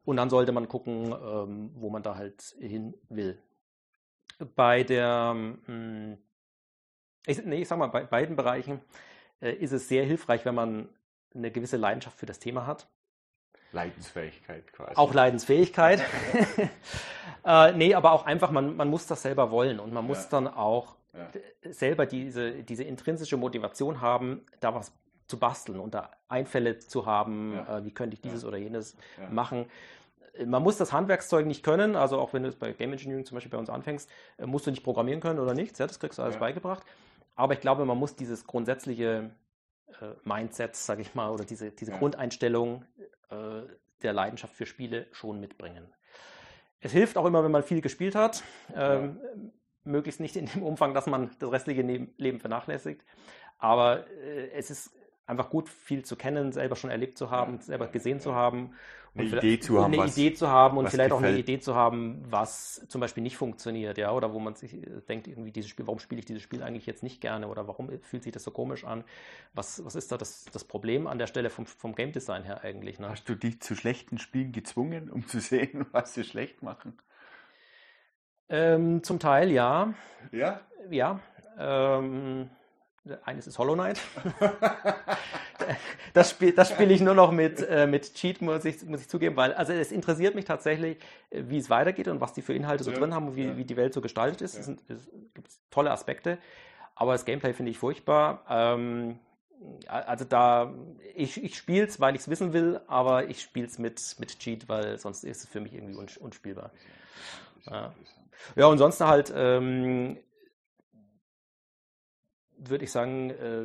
S1: Und dann sollte man gucken, ähm, wo man da halt hin will. Bei der, ähm, ich, nee, ich sag mal, bei beiden Bereichen äh, ist es sehr hilfreich, wenn man eine gewisse Leidenschaft für das Thema hat.
S2: Leidensfähigkeit quasi.
S1: Auch Leidensfähigkeit. äh, nee, aber auch einfach, man, man muss das selber wollen und man muss ja. dann auch ja. selber diese, diese intrinsische Motivation haben, da was zu basteln und da Einfälle zu haben, ja. äh, wie könnte ich dieses ja. oder jenes ja. machen. Man muss das Handwerkszeug nicht können, also auch wenn du es bei Game Engineering zum Beispiel bei uns anfängst, äh, musst du nicht programmieren können oder nichts, das kriegst du alles beigebracht. Aber ich glaube, man muss dieses grundsätzliche äh, Mindset, sage ich mal, oder diese, diese Grundeinstellung äh, der Leidenschaft für Spiele schon mitbringen. Es hilft auch immer, wenn man viel gespielt hat. Ähm, möglichst nicht in dem Umfang, dass man das restliche Leben vernachlässigt. Aber äh, es ist einfach gut, viel zu kennen, selber schon erlebt zu haben, selber gesehen zu haben.
S2: Eine Idee zu haben.
S1: Eine Idee zu haben und vielleicht gefällt. auch eine Idee zu haben, was zum Beispiel nicht funktioniert, ja, oder wo man sich denkt, irgendwie dieses Spiel, warum spiele ich dieses Spiel eigentlich jetzt nicht gerne oder warum fühlt sich das so komisch an? Was, was ist da das, das Problem an der Stelle vom, vom Game Design her eigentlich? Ne?
S2: Hast du dich zu schlechten Spielen gezwungen, um zu sehen, was sie schlecht machen?
S1: Ähm, zum Teil ja.
S2: Ja?
S1: Ja. Ähm, eines ist Hollow Knight. das spiele das spiel ich nur noch mit, äh, mit Cheat, muss ich, muss ich zugeben, weil also es interessiert mich tatsächlich, äh, wie es weitergeht und was die für Inhalte so ja, drin haben und wie, ja. wie die Welt so gestaltet ist. Ja. Es, es gibt tolle Aspekte, aber das Gameplay finde ich furchtbar. Ähm, also da, ich, ich spiele es, weil ich es wissen will, aber ich spiele es mit, mit Cheat, weil sonst ist es für mich irgendwie unspielbar. Ja, ja und sonst halt, ähm, würde ich sagen, äh,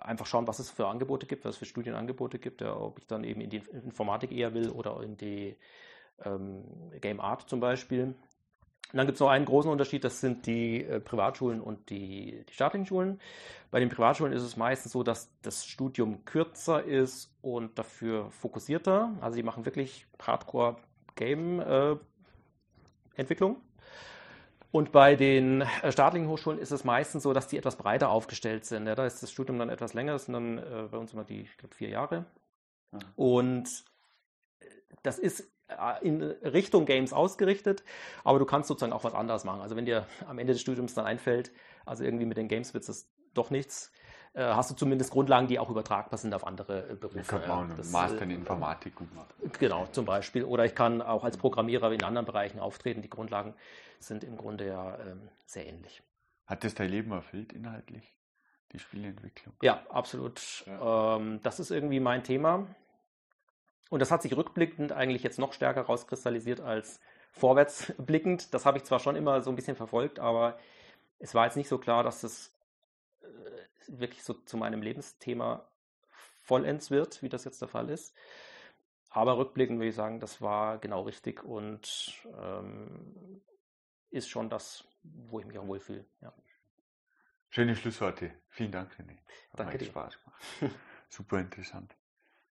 S1: einfach schauen, was es für Angebote gibt, was es für Studienangebote gibt, ja, ob ich dann eben in die Informatik eher will oder in die ähm, Game Art zum Beispiel. Und dann gibt es noch einen großen Unterschied, das sind die äh, Privatschulen und die, die staatlichen Schulen. Bei den Privatschulen ist es meistens so, dass das Studium kürzer ist und dafür fokussierter. Also die machen wirklich Hardcore-Game-Entwicklung. Und bei den äh, staatlichen Hochschulen ist es meistens so, dass die etwas breiter aufgestellt sind. Ja, da ist das Studium dann etwas länger, das sind dann äh, bei uns immer die, ich glaube, vier Jahre. Ja. Und äh, das ist äh, in Richtung Games ausgerichtet, aber du kannst sozusagen auch was anderes machen. Also wenn dir am Ende des Studiums dann einfällt, also irgendwie mit den Games wird es doch nichts, hast du zumindest Grundlagen, die auch übertragbar sind auf andere äh, Berufe.
S2: Ich kann auch einen
S1: Das,
S2: Master
S1: äh,
S2: in Informatik gut machen.
S1: Genau, zum Beispiel. Oder ich kann auch als Programmierer in anderen Bereichen auftreten. Die Grundlagen sind im Grunde ja ähm, sehr ähnlich.
S2: Hat das dein Leben erfüllt inhaltlich, die Spieleentwicklung?
S1: Ja, absolut. Ähm, das ist irgendwie mein Thema. Und das hat sich rückblickend eigentlich jetzt noch stärker rauskristallisiert als vorwärtsblickend. Das habe ich zwar schon immer so ein bisschen verfolgt, aber es war jetzt nicht so klar, dass das äh, wirklich so zu meinem Lebensthema vollends wird, wie das jetzt der Fall ist. Aber rückblickend würde ich sagen, das war genau richtig und ähm, ist schon das, wo ich mich auch wohlfühle. Ja.
S2: Schöne Schlussworte. Vielen Dank, René. Hat
S1: Danke dir.
S2: Spaß gemacht. Super interessant.